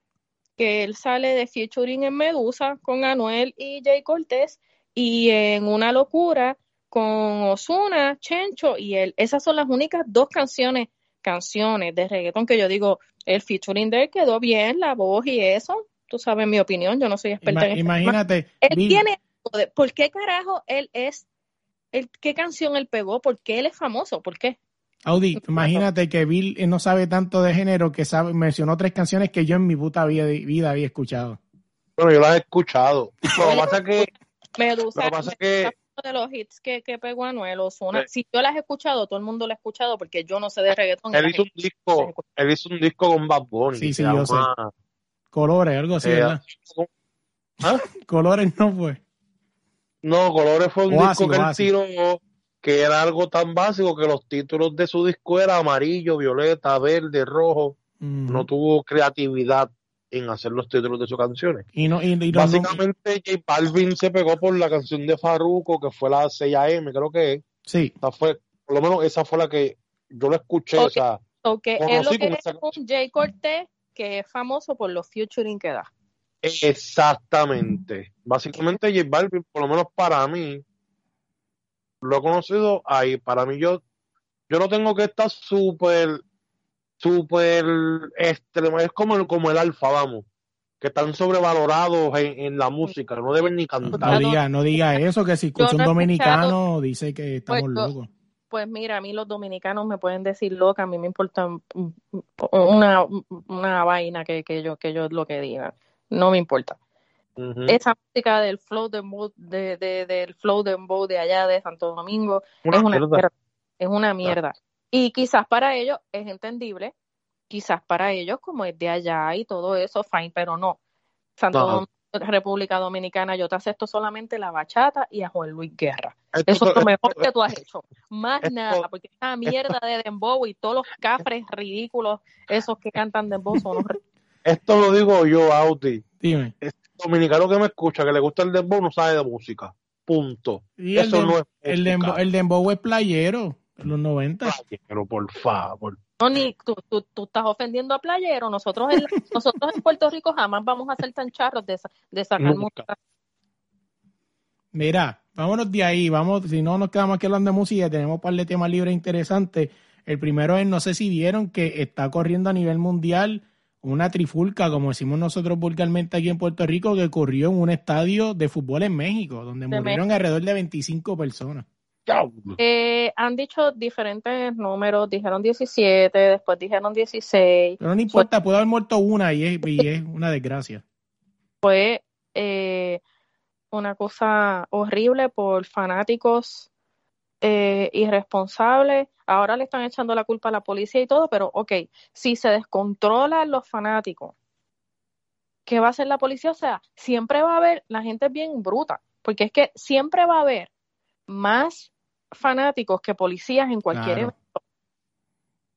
que él sale de featuring en Medusa con Anuel y Jay Cortés y en Una Locura con Osuna, Chencho y él. Esas son las únicas dos canciones, canciones de reggaeton que yo digo, el featuring de él quedó bien, la voz y eso. Tú sabes mi opinión, yo no soy experta en Imagínate. Él tiene ¿Por qué carajo él es, el, qué canción él pegó? ¿Por qué él es famoso? ¿Por qué? Audi, imagínate que Bill no sabe tanto de género que sabe, mencionó tres canciones que yo en mi puta vida, vida había escuchado. Bueno, yo las he escuchado. Lo que pasa que... Medusa, lo que pasa que de los hits que, que pegó Anuel Ozuna, si yo las he escuchado, todo el mundo las ha escuchado porque yo no sé de reggaetón. Él hizo un disco, él hizo un disco con Bad Bunny. Sí, sí, yo sé. Colores, algo así, eh, ¿verdad? ¿Ah? Colores no fue. No, Colores fue un disco que él tiró que era algo tan básico que los títulos de su disco eran amarillo, violeta, verde, rojo. No tuvo creatividad en hacer los títulos de sus canciones. Y no, y, Básicamente J Balvin se pegó por la canción de Farruko, que fue la 6AM, creo que es. Sí. fue, por lo menos esa fue la que yo la escuché. O sea, okay. es lo que es un J Cortés que es famoso por los featuring que da. Exactamente. Básicamente J Balvin, por lo menos para mí, lo he conocido ahí. Para mí yo, yo no tengo que estar súper, súper extremo. Es como el, como el alfa, vamos. Que están sobrevalorados en, la música, no deben ni cantar. No diga, no diga eso, que si escucha un dominicano dice que estamos pues, locos. Pues mira, a mí los dominicanos me pueden decir loca, a mí me importa una, una vaina que, que yo que yo lo que digan no me importa. Esa música del flow de, de, del flow dembow de allá de Santo Domingo es una mierda. Es una mierda. Y quizás para ellos es entendible, quizás para ellos como es de allá y todo eso, fine, pero no. Santo Domingo, República Dominicana, yo te acepto solamente la bachata y a Juan Luis Guerra. eso es lo mejor que tú has hecho. Más nada, porque esa mierda de dembow y todos los cafres ridículos, esos que cantan dembow son esto lo digo yo, Audi. Dime. El dominicano que me escucha, que le gusta el dembow, no sabe de música. Punto. Y Eso el, no es el, dembow, el dembow es playero, en los 90. Playero, por favor. No, ni tú, tú, tú, estás ofendiendo a playero. Nosotros en, nosotros en Puerto Rico jamás vamos a ser tan charros de, de sacar música. Mira, vámonos de ahí. Vamos, si no nos quedamos aquí hablando de música, tenemos un par de temas libres interesantes. El primero es, no sé si vieron que está corriendo a nivel mundial una trifulca, como decimos nosotros vulgarmente aquí en Puerto Rico, que ocurrió en un estadio de fútbol en México, donde murieron alrededor de 25 personas. Eh, han dicho diferentes números, dijeron 17, después dijeron 16. Pero no importa, puede haber muerto una y es, y es una desgracia. Fue eh, una cosa horrible por fanáticos eh, irresponsables. Ahora le están echando la culpa a la policía y todo, pero ok, si se descontrolan los fanáticos, ¿qué va a hacer la policía? O sea, siempre va a haber, la gente es bien bruta, porque es que siempre va a haber más fanáticos que policías en cualquier evento.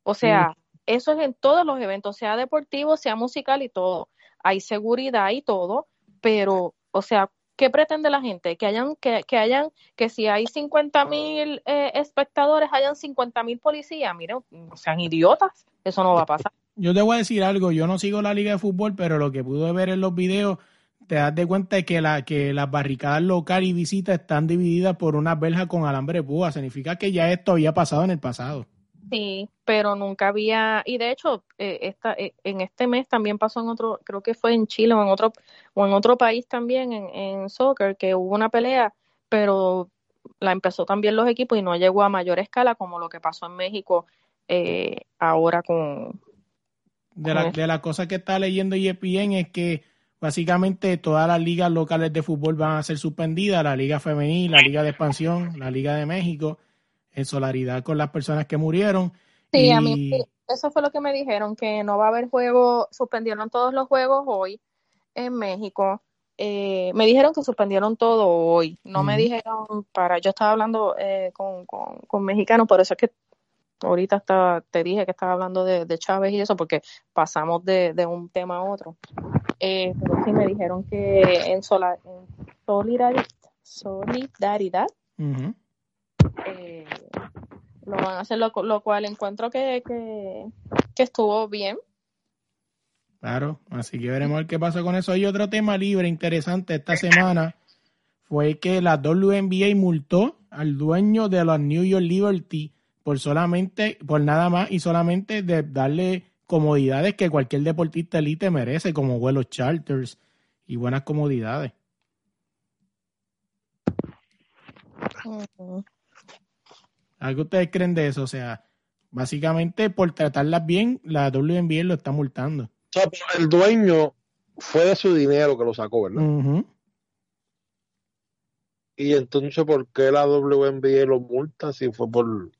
O sea, eso es en todos los eventos, sea deportivo, sea musical y todo. Hay seguridad y todo, pero, o sea, ¿qué pretende la gente? Que hayan, que, que hayan, que si hay 50 mil eh, espectadores, hayan 50 mil policías. Miren, sean idiotas, eso no va a pasar. Yo te voy a decir algo, yo no sigo la liga de fútbol, pero lo que pude ver en los videos, te das de cuenta que, la, que las barricadas local y visita están divididas por una verja con alambre de púa. Significa que ya esto había pasado en el pasado. Sí, pero nunca había, y de hecho, eh, esta, eh, en este mes también pasó en otro, creo que fue en Chile o en otro, o en otro país también, en, en soccer, que hubo una pelea, pero la empezó también los equipos y no llegó a mayor escala como lo que pasó en México eh, ahora con... De la, de la cosa que está leyendo ESPN es que básicamente todas las ligas locales de fútbol van a ser suspendidas, la liga femenil, la liga de expansión, la liga de México, en solidaridad con las personas que murieron. Sí, a mí eso fue lo que me dijeron, que no va a haber juego, suspendieron todos los juegos hoy en México. Eh, me dijeron que suspendieron todo hoy, no me dijeron para, yo estaba hablando eh, con, con, mexicanos, por eso es que ahorita estaba, te dije que estaba hablando de, Chávez y eso, porque pasamos de, un tema a otro. Eh, pero sí me dijeron que en, sola, en solidaridad, solidaridad lo van a hacer, lo, cual encuentro que, que, que estuvo bien Claro, así que veremos qué pasa con eso. Y otro tema libre interesante esta semana fue que la WNBA multó al dueño de los New York Liberty por solamente, por nada más y solamente de darle comodidades que cualquier deportista elite merece, como vuelos charters y buenas comodidades. ¿Algo ustedes creen de eso? O sea, básicamente por tratarlas bien, la WNBA lo está multando. O sea, el dueño fue de su dinero que lo sacó, ¿verdad? Y entonces, ¿por qué la WNBA lo multa si fue por,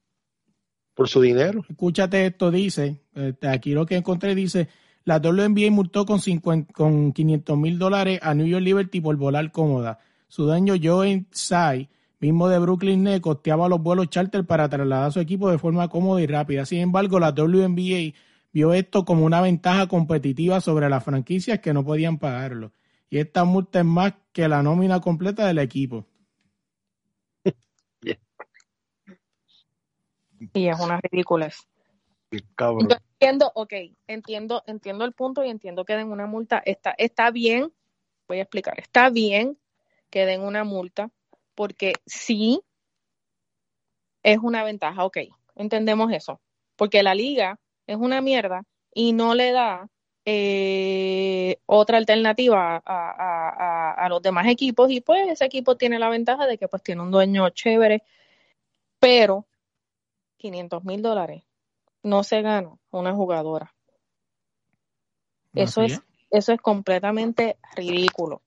por su dinero? Escúchate esto, dice, este, aquí lo que encontré dice, la WNBA multó con, 50, con 500 mil dólares a New York Liberty por volar cómoda. Su dueño Joe Tsai, mismo de Brooklyn Nets, costeaba los vuelos charter para trasladar a su equipo de forma cómoda y rápida. Sin embargo, la WNBA vio esto como una ventaja competitiva sobre las franquicias que no podían pagarlo. Y esta multa es más que la nómina completa del equipo. Y es una ridícula. entiendo, ok, entiendo, entiendo el punto y entiendo que den una multa. Está, está bien, voy a explicar, está bien que den una multa, porque sí es una ventaja, ok, entendemos eso. Porque la liga es una mierda y no le da eh, otra alternativa a, los demás equipos y pues ese equipo tiene la ventaja de que pues tiene un dueño chévere, pero 500 mil dólares no se gana una jugadora. Eso es, eso es completamente ridículo.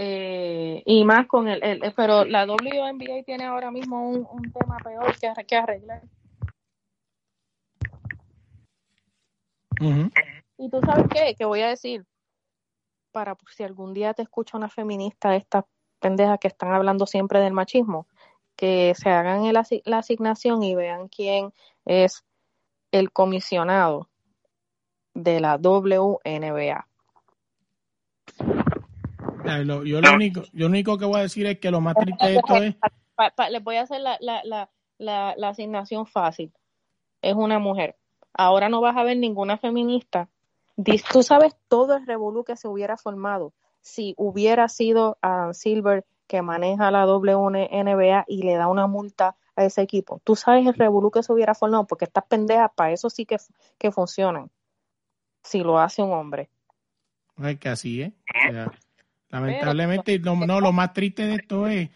Eh, y más con el, pero la WNBA tiene ahora mismo un, tema peor que, que arreglar Y tú sabes qué, que voy a decir, para si algún día te escucha una feminista, estas pendejas que están hablando siempre del machismo, que se hagan la, asignación y vean quién es el comisionado de la WNBA. Yo lo único, yo lo único que voy a decir es que lo más triste de esto es... les voy a hacer la, la, la, la asignación fácil. Es una mujer ahora no vas a ver ninguna feminista. Tú sabes todo el revolú que se hubiera formado si hubiera sido a Silver que maneja la WNBA y le da una multa a ese equipo. Tú sabes el revolú que se hubiera formado porque estas pendejas para eso sí que, que funcionan. Si lo hace un hombre. Es que así es. Lamentablemente, no, no, lo más triste de esto es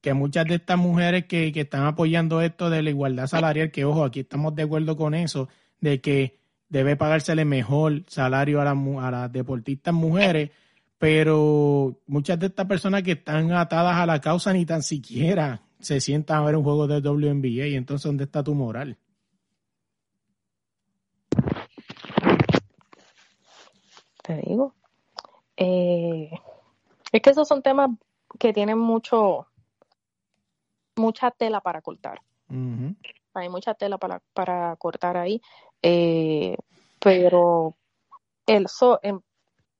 que muchas de estas mujeres que, que están apoyando esto de la igualdad salarial, que ojo, aquí estamos de acuerdo con eso, de que debe pagársele mejor salario a, a las deportistas mujeres, pero muchas de estas personas que están atadas a la causa ni tan siquiera se sientan a ver un juego de WNBA y entonces ¿dónde está tu moral? Te digo. Eh, es que esos son temas que tienen mucho mucha tela para cortar. Hay mucha tela para, para cortar ahí, eh, pero el so,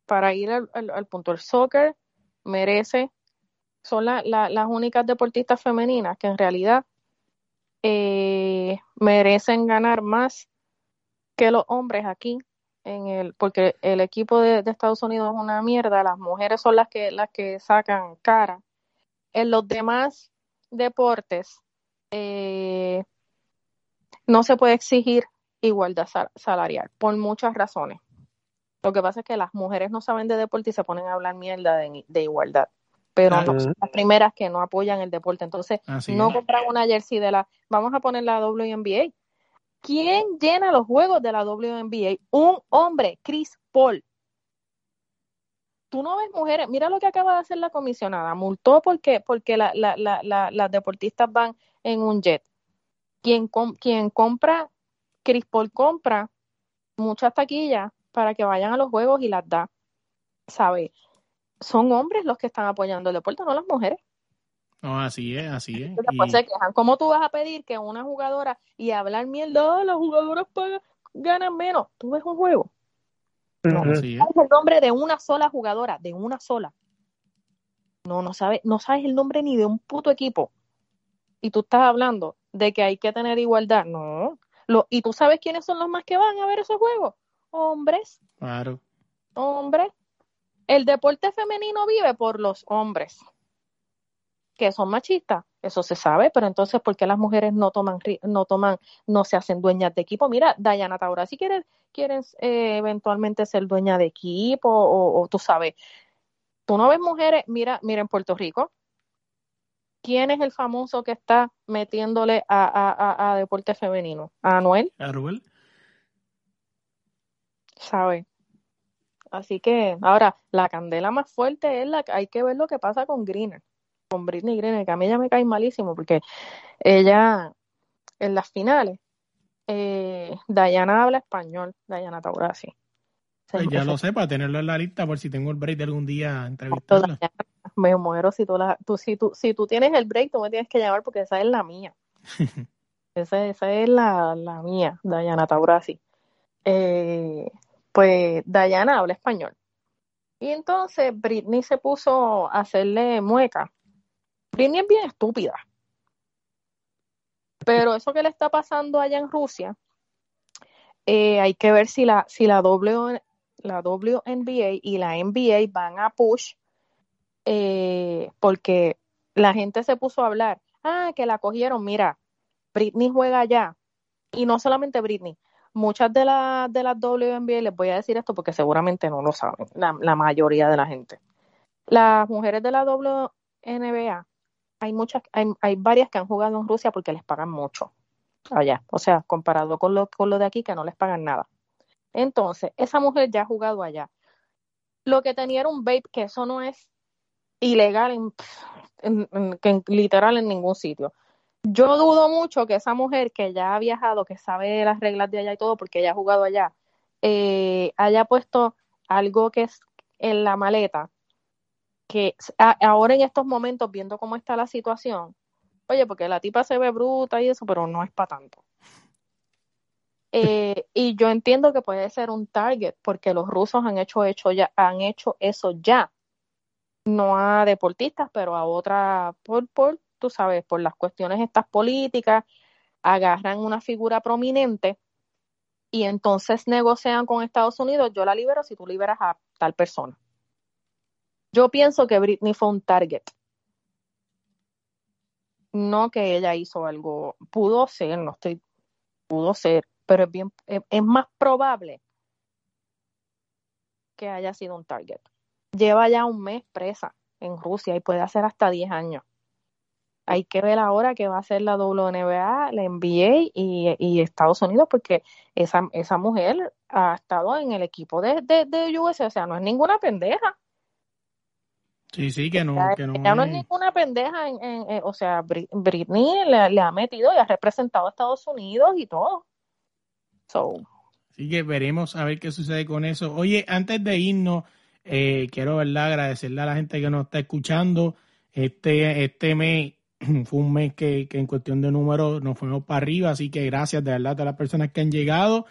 para ir al, punto, el soccer merece, son las únicas deportistas femeninas que en realidad eh, merecen ganar más que los hombres aquí en el porque el equipo de, Estados Unidos es una mierda las mujeres son las que las que sacan cara en los demás deportes eh, no se puede exigir igualdad salarial por muchas razones. Lo que pasa es que las mujeres no saben de deporte y se ponen a hablar mierda de, igualdad. Pero no son las primeras que no apoyan el deporte. Entonces, no compran una jersey de la. Vamos a poner la WNBA. ¿Quién llena los juegos de la WNBA? Un hombre, Chris Paul. tú no ves mujeres, mira lo que acaba de hacer la comisionada, multó porque, porque la, la, la, las deportistas van en un jet. Quien, compra, Crispol compra muchas taquillas para que vayan a los juegos y las da, ¿sabe? Son hombres los que están apoyando el deporte, no las mujeres. No, así es, así es. ¿Cómo tú vas a pedir que una jugadora y hablar mierda, oh, las jugadoras ganan menos? ¿Tú ves un juego? No, es el nombre de una sola jugadora, de una sola. No, no sabes, no sabes el nombre ni de un puto equipo. Y tú estás hablando de que hay que tener igualdad. No. Lo, ¿Y tú sabes quiénes son los más que van a ver esos juegos? Hombres. Claro. Hombres. El deporte femenino vive por los hombres que son machistas, eso se sabe, pero entonces ¿por qué las mujeres no toman no toman no se hacen dueñas de equipo? Mira, Dayana Taura, si quieres quieres eh, eventualmente ser dueña de equipo o, tú sabes, tú no ves mujeres, mira, mira en Puerto Rico, ¿quién es el famoso que está metiéndole a, a, deporte femenino? ¿A Anuel? Anuel. ¿Sabe? Así que ahora la candela más fuerte es la que hay que ver lo que pasa con Greener con Britney Greener, que a mí ella me cae malísimo porque ella en las finales, eh, Dayana habla español, Dayana Taurasi. Pues ya lo sé, para tenerlo en la lista por si tengo el break de algún día entrevistarla. Me muero si tú, la, tú, si, tú, si tú tienes el break, tú me tienes que llamar porque esa es la mía. esa, esa es la, la mía, Dayana Taurasi. Eh, pues Dayana habla español. Y entonces Britney se puso a hacerle mueca Britney es bien estúpida. Pero eso que le está pasando allá en Rusia, eh, hay que ver si la, si la, w, la WNBA y la NBA van a push, eh, porque la gente se puso a hablar, ah, que la cogieron, mira, Britney juega allá, y no solamente Britney, muchas de, las de las WNBA, les voy a decir esto porque seguramente no lo saben, la, la mayoría de la gente. Las mujeres de la WNBA hay muchas, hay, hay varias que han jugado en Rusia porque les pagan mucho allá. O sea, comparado con lo, con lo de aquí que no les pagan nada. Entonces, esa mujer ya ha jugado allá. Lo que tenía era un vape, que eso no es ilegal en, literal en ningún sitio. Yo dudo mucho que esa mujer que ya ha viajado, que sabe las reglas de allá y todo, porque ella ha jugado allá, eh, haya puesto algo que es en la maleta que ahora en estos momentos, viendo cómo está la situación, oye, porque la tipa se ve bruta y eso, pero no es para tanto. Eh, y yo entiendo que puede ser un target, porque los rusos han hecho, hecho han hecho eso ya. No a deportistas, pero a otra, por, por, tú sabes, por las cuestiones estas políticas, agarran una figura prominente y entonces negocian con Estados Unidos, yo la libero si tú liberas a tal persona. Yo pienso que Britney fue un target. No que ella hizo algo. Pudo ser, no estoy. Pudo ser, pero es bien. Es, más probable que haya sido un target. Lleva ya un mes presa en Rusia y puede hacer hasta 10 años. Hay que ver ahora qué va a hacer la WNBA, la NBA y, y Estados Unidos, porque esa, esa mujer ha estado en el equipo de, de, de US, o sea, no es ninguna pendeja. Sí, sí, que no. Que no, ella no es ninguna pendeja, en, en, o sea, Britney le, ha metido y ha representado a Estados Unidos y todo. So. Así que veremos a ver qué sucede con eso. Oye, antes de irnos, eh, quiero ¿verdad? agradecerle a la gente que nos está escuchando. Este, este mes fue un mes que, que en cuestión de números nos fuimos para arriba, así que gracias de verdad a todas las personas que han llegado.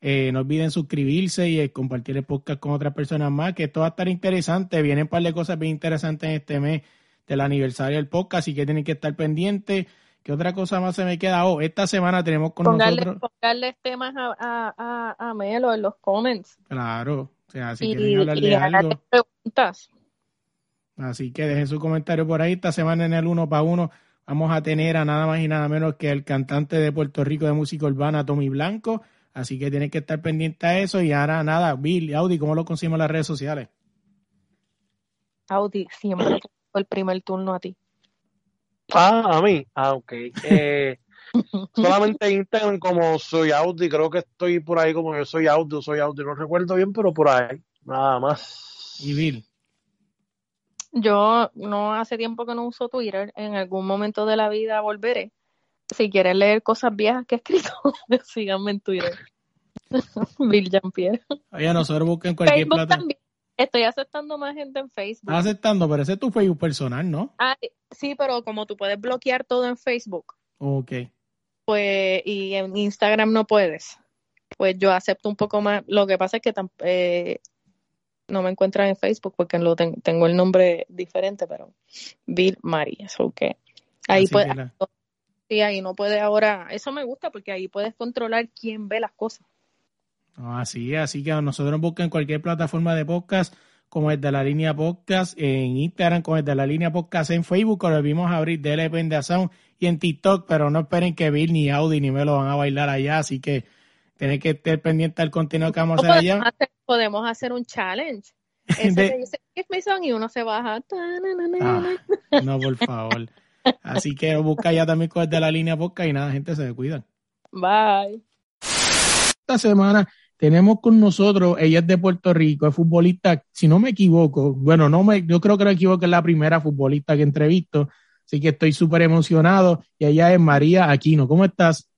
Eh, no olviden suscribirse y eh, compartir el podcast con otras personas más, que esto va a estar interesante. Vienen un par de cosas bien interesantes en este mes del aniversario del podcast, así que tienen que estar pendientes. ¿Qué otra cosa más se me queda? Oh, esta semana tenemos con nosotros. Pongarle temas a, a, a, Melo en los comments. Claro, o sea, si quieren hablar de algo. Preguntas. Así que dejen su comentario por ahí. Esta semana en el uno para uno vamos a tener a nada más y nada menos que el cantante de Puerto Rico de música urbana, Tommy Blanco Así que tienes que estar pendiente a eso. Y ahora nada, Bill y Audi, ¿cómo lo conseguimos en las redes sociales? Audi, siempre el primer turno a ti. Ah, a mí. Ah, ok. Eh, solamente Instagram como soy Audi, creo que estoy por ahí como yo soy Audi, soy Audi, no recuerdo bien, pero por ahí, nada más. ¿Y Bill? Yo no hace tiempo que no uso Twitter, en algún momento de la vida volveré. Si quieren leer cosas viejas que he escrito, síganme en Twitter. Bill Jean-Pierre. Oye, nosotros busquen cualquier Facebook plata. también. Estoy aceptando más gente en Facebook. Estás aceptando, pero ese es tu Facebook personal, ¿no? Ah, sí, pero como tú puedes bloquear todo en Facebook, Ok. pues, y en Instagram no puedes, pues yo acepto un poco más. Lo que pasa es que eh, no me encuentran en Facebook porque lo ten- tengo el nombre diferente, pero Bill María, so que ahí Así puedes, que la- sí, ahí no puedes ahora, eso me gusta porque ahí puedes controlar quién ve las cosas. Así es, así que nosotros nos buscan en cualquier plataforma de podcast, como el de la línea podcast, en Instagram, como el de la línea podcast, en Facebook, lo vimos abrir de LP de Sound y en TikTok, pero no esperen que Bill ni Audi ni me lo van a bailar allá, así que tienen que estar pendiente del contenido que vamos a hacer allá. hacer, podemos hacer un challenge. Ese De- que dice, "Give me some", y uno se baja. Ah, no, por favor. Así que busca ya también con el de la línea podcast y nada, gente, se cuidan. Bye. esta semana tenemos con nosotros, ella es de Puerto Rico, es futbolista, si no me equivoco, bueno, no me, yo creo que no me equivoco, es la primera futbolista que entrevisto, así que estoy súper emocionado y ella es María Aquino. ¿Cómo estás?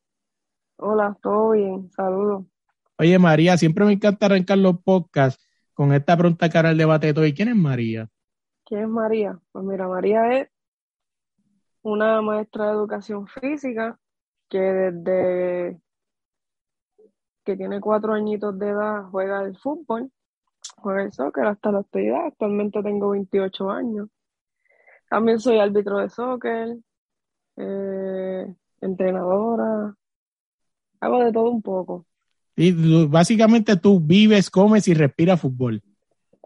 Hola, todo bien, saludos. Oye María, siempre me encanta arrancar los podcasts con esta pregunta cara al debate de todo. ¿Y quién es María? ¿Quién es María? Pues mira, María es una maestra de educación física que desde que tiene cuatro añitos de edad juega el fútbol, juega el soccer hasta la actualidad. Actualmente tengo 28 años. También soy árbitro de soccer, eh, entrenadora, hago de todo un poco. Y tú- básicamente tú vives, comes y respiras fútbol.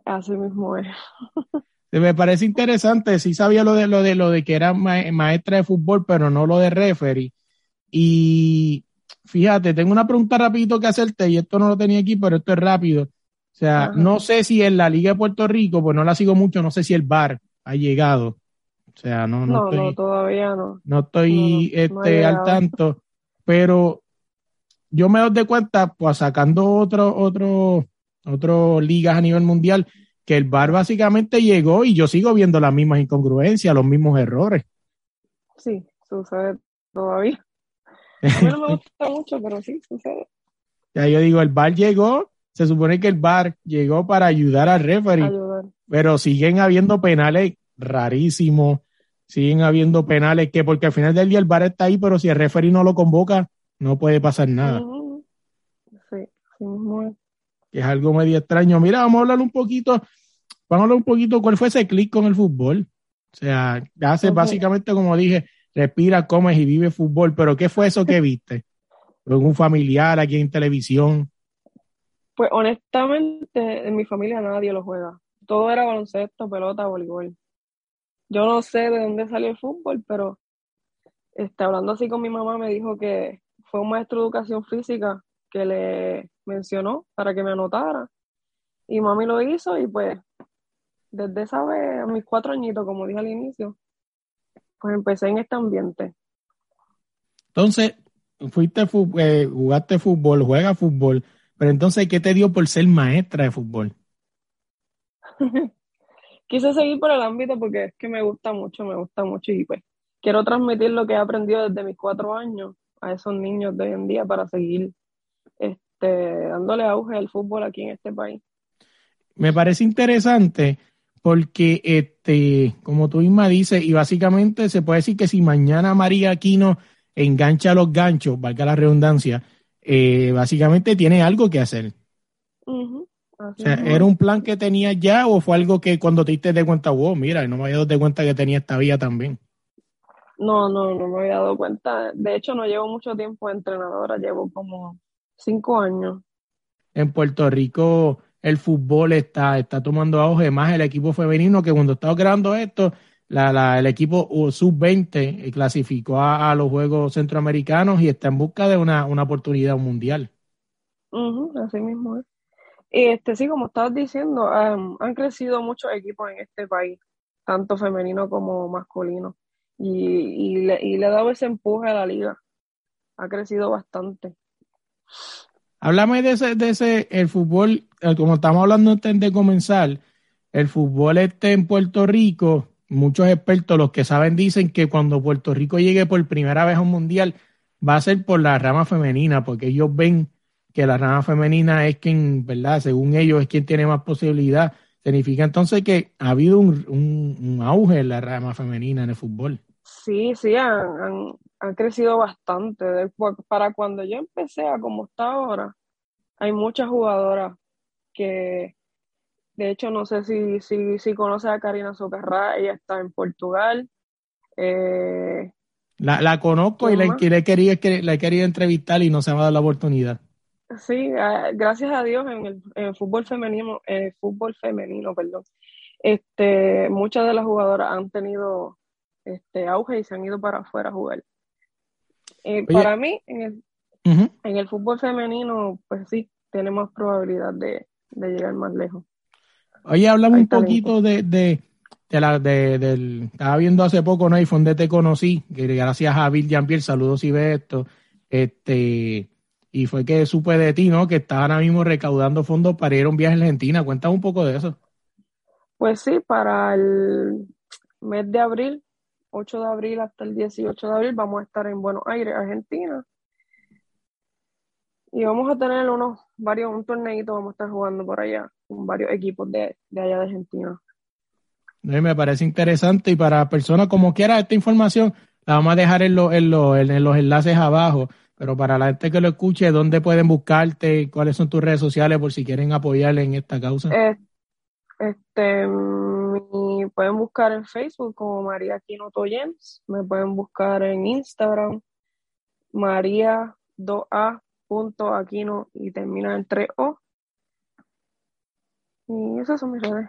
Así mismo es. Me parece interesante, sí sabía lo de lo de lo de que era ma- maestra de fútbol, pero no lo de referee. Y fíjate, tengo una pregunta rapidito que hacerte, y esto no lo tenía aquí, pero esto es rápido. O sea, Ajá. no sé si en la Liga de Puerto Rico, pues no la sigo mucho, no sé si el VAR ha llegado. O sea, no, no, No, estoy, no, todavía no. no estoy no, no ha este, al tanto, pero yo me doy de cuenta, pues sacando otro, otro, otro ligas a nivel mundial, que el VAR básicamente llegó y yo sigo viendo las mismas incongruencias, los mismos errores. Sí, sucede todavía. A mí no me gusta mucho, pero sí, sucede. Ya yo digo, el VAR llegó, se supone que el VAR llegó para ayudar al referee, Ayudar. pero siguen habiendo penales rarísimos, siguen habiendo penales que porque al final del día el VAR está ahí, pero si el referee no lo convoca, no puede pasar nada. Sí, sí es. Que es algo medio extraño. Mira, vamos a hablar un poquito, vamos a hablar un poquito cuál fue ese clic con el fútbol. O sea, hace básicamente como dije, respira, comes y vive fútbol, pero ¿qué fue eso que viste? ¿Un familiar aquí en televisión? Pues honestamente, en mi familia nadie lo juega. Todo era baloncesto, pelota, voleibol. Yo no sé de dónde salió el fútbol, pero este, hablando así con mi mamá me dijo que fue un maestro de educación física que le mencionó para que me anotara. Y mami lo hizo y pues desde esa vez, a mis cuatro añitos, como dije al inicio, pues empecé en este ambiente. Entonces, fuiste fu- eh, jugaste fútbol, juegas fútbol, pero entonces, ¿qué te dio por ser maestra de fútbol? Quise seguir por el ámbito porque es que me gusta mucho, me gusta mucho y pues quiero transmitir lo que he aprendido desde mis cuatro años a esos niños de hoy en día para seguir este, dándole auge al fútbol aquí en este país. me parece interesante porque, este, como tú misma dices, y básicamente se puede decir que si mañana María Aquino engancha los ganchos, valga la redundancia, eh, básicamente tiene algo que hacer. Ujú, O sea, ¿era un plan que tenía ya o fue algo que cuando te diste de cuenta, wow, mira, no me había dado cuenta que tenía esta vía también? No, no, no me había dado cuenta. De hecho, no llevo mucho tiempo de entrenadora, llevo como cinco años. En Puerto Rico el fútbol está, está tomando auge, más el equipo femenino, que cuando estaba creando esto, la, la- el equipo sub-20 clasificó a, a los Juegos Centroamericanos y está en busca de una, una oportunidad mundial. Ujú, así mismo es. Y este, sí, como estabas diciendo, am, han crecido muchos equipos en este país, tanto femenino como masculino. Y, y, le, y le ha dado ese empuje a la liga. Ha crecido bastante. Háblame de ese, de ese, el fútbol, eh, como estamos hablando antes de comenzar, el fútbol este en Puerto Rico, muchos expertos, los que saben, dicen que cuando Puerto Rico llegue por primera vez a un mundial, va a ser por la rama femenina, porque ellos ven que la rama femenina es quien, ¿verdad? Según ellos, es quien tiene más posibilidad. Significa entonces que ha habido un, auge en la rama femenina en el fútbol. Sí, sí, han, han, crecido bastante. Para cuando yo empecé a como está ahora, hay muchas jugadoras que, de hecho, no sé si, si, si conoce a Karina Socarrá, ella está en Portugal. Eh, la, la conozco y la, he querido, la he querido entrevistar y no se me ha dado la oportunidad. Sí, gracias a Dios en el, fútbol femenino, en el fútbol femenino, perdón, este, muchas de las jugadoras han tenido este auge y se han ido para afuera a jugar. Eh, para mí, en el, en el fútbol femenino, pues sí, tenemos probabilidad de, llegar más lejos. Oye, hablamos un poquito de, de, de la, de, del, estaba viendo hace poco, ¿no? Y fue donde te conocí, que gracias a Bill Jean-Pierre, saludos y ve esto, este, y fue que supe de ti, ¿no? Que estás ahora mismo recaudando fondos para ir a un viaje a Argentina. Cuéntame un poco de eso. Pues sí, para el mes de abril, 8 de abril hasta el 18 de abril, vamos a estar en Buenos Aires, Argentina. Y vamos a tener unos varios, un torneito, vamos a estar jugando por allá con varios equipos de, allá de Argentina. me parece interesante y para personas como quiera esta información la vamos a dejar en, en los enlaces abajo pero para la gente que lo escuche, ¿dónde pueden buscarte? ¿Cuáles son tus redes sociales por si quieren apoyarle en esta causa? este, me pueden buscar en Facebook como María Aquino Toyens, me pueden buscar en Instagram María 2A punto Aquino y termina en 3O. Y esas son mis redes.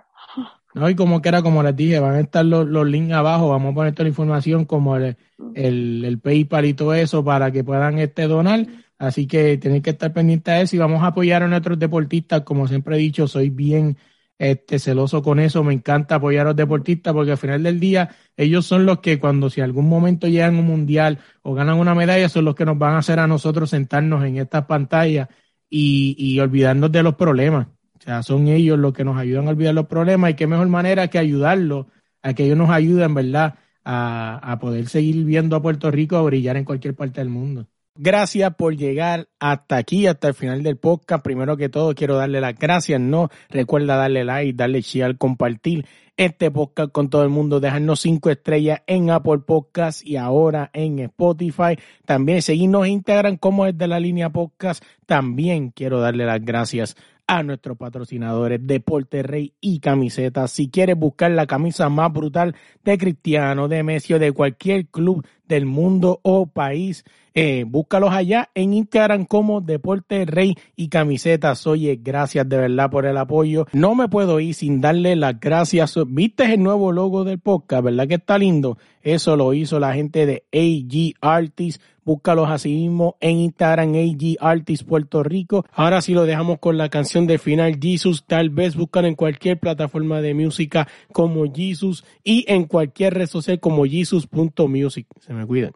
No, y como que era, como les dije, van a estar los, links abajo, vamos a poner toda la información como el, el, PayPal y todo eso para que puedan este donar. Así que tienen que estar pendientes de eso y vamos a apoyar a nuestros deportistas. Como siempre he dicho, soy bien este, celoso con eso. Me encanta apoyar a los deportistas porque al final del día ellos son los que cuando si algún momento llegan un mundial o ganan una medalla, son los que nos van a hacer a nosotros sentarnos en estas pantallas y, y olvidarnos de los problemas. O sea, son ellos los que nos ayudan a olvidar los problemas y qué mejor manera que ayudarlos, a que ellos nos ayuden, ¿verdad? A, a poder seguir viendo a Puerto Rico a brillar en cualquier parte del mundo. Gracias por llegar hasta aquí, hasta el final del podcast. Primero que todo, quiero darle las gracias. No recuerda darle like, darle share, compartir este podcast con todo el mundo, dejarnos cinco estrellas en Apple Podcast y ahora en Spotify. También seguirnos en Instagram como es de la línea podcast. También quiero darle las gracias a nuestros patrocinadores Deporte Rey y Camisetas. Si quieres buscar la camisa más brutal de Cristiano, de Messi o de cualquier club del mundo o país, eh, búscalos allá en Instagram como Deporte Rey y Camisetas. Oye, gracias de verdad por el apoyo. No me puedo ir sin darle las gracias. ¿Viste el nuevo logo del podcast? ¿Verdad que está lindo? Eso lo hizo la gente de AG Artists Búscalos así mismo en Instagram, AG Artist Puerto Rico. Ahora sí lo dejamos con la canción de final Jesus. Tal vez buscan en cualquier plataforma de música como Jesus y en cualquier red social como Jesus.music. Se me cuidan.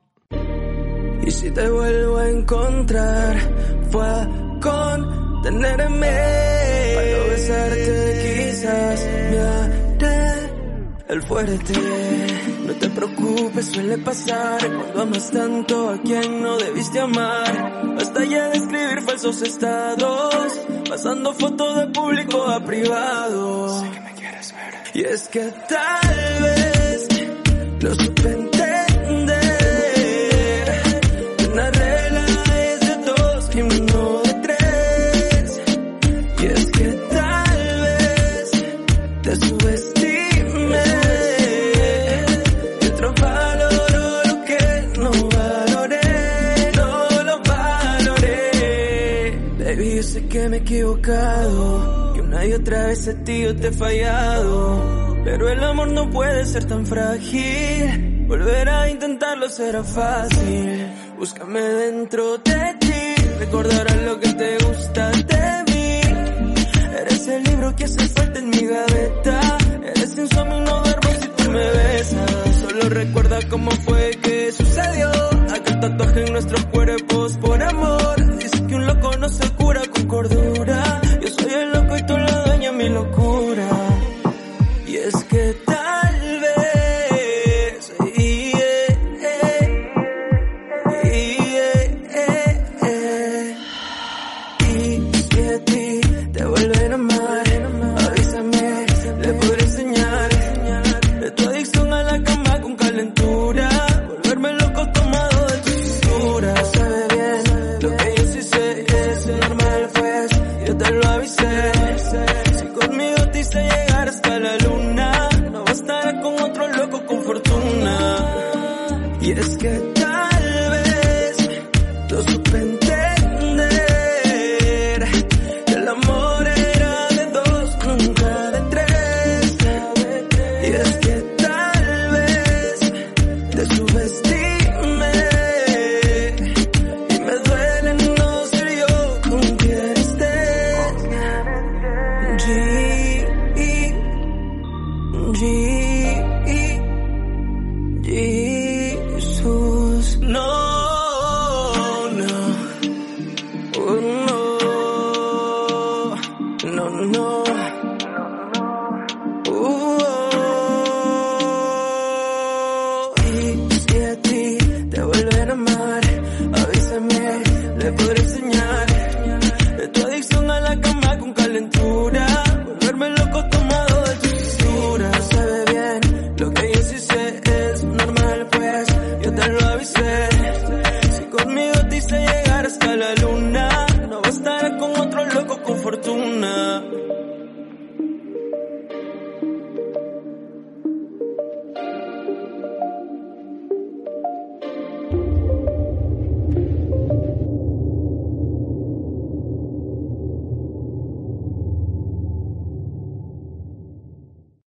Y si te vuelvo a encontrar, fue con tenerme. Para besarte quizás me haré el fuerte. No te preocupes, suele pasar cuando amas tanto a quien no debiste amar. Basta ya de escribir falsos estados, pasando fotos de público a privado. Sé que me quieres ver. Y es que tal vez lo supe otra vez a ti yo te he fallado. Pero el amor no puede ser tan frágil, volver a intentarlo será fácil. Búscame dentro de ti, recordarás lo que te gusta de mí. Eres el libro que hace falta en mi gaveta, eres insomnio y no duermo si tú me besas. Solo recuerda cómo fue que sucedió, aquel tatuaje en nuestros cuerpos por amor. Dice que un loco no se cura con cordura.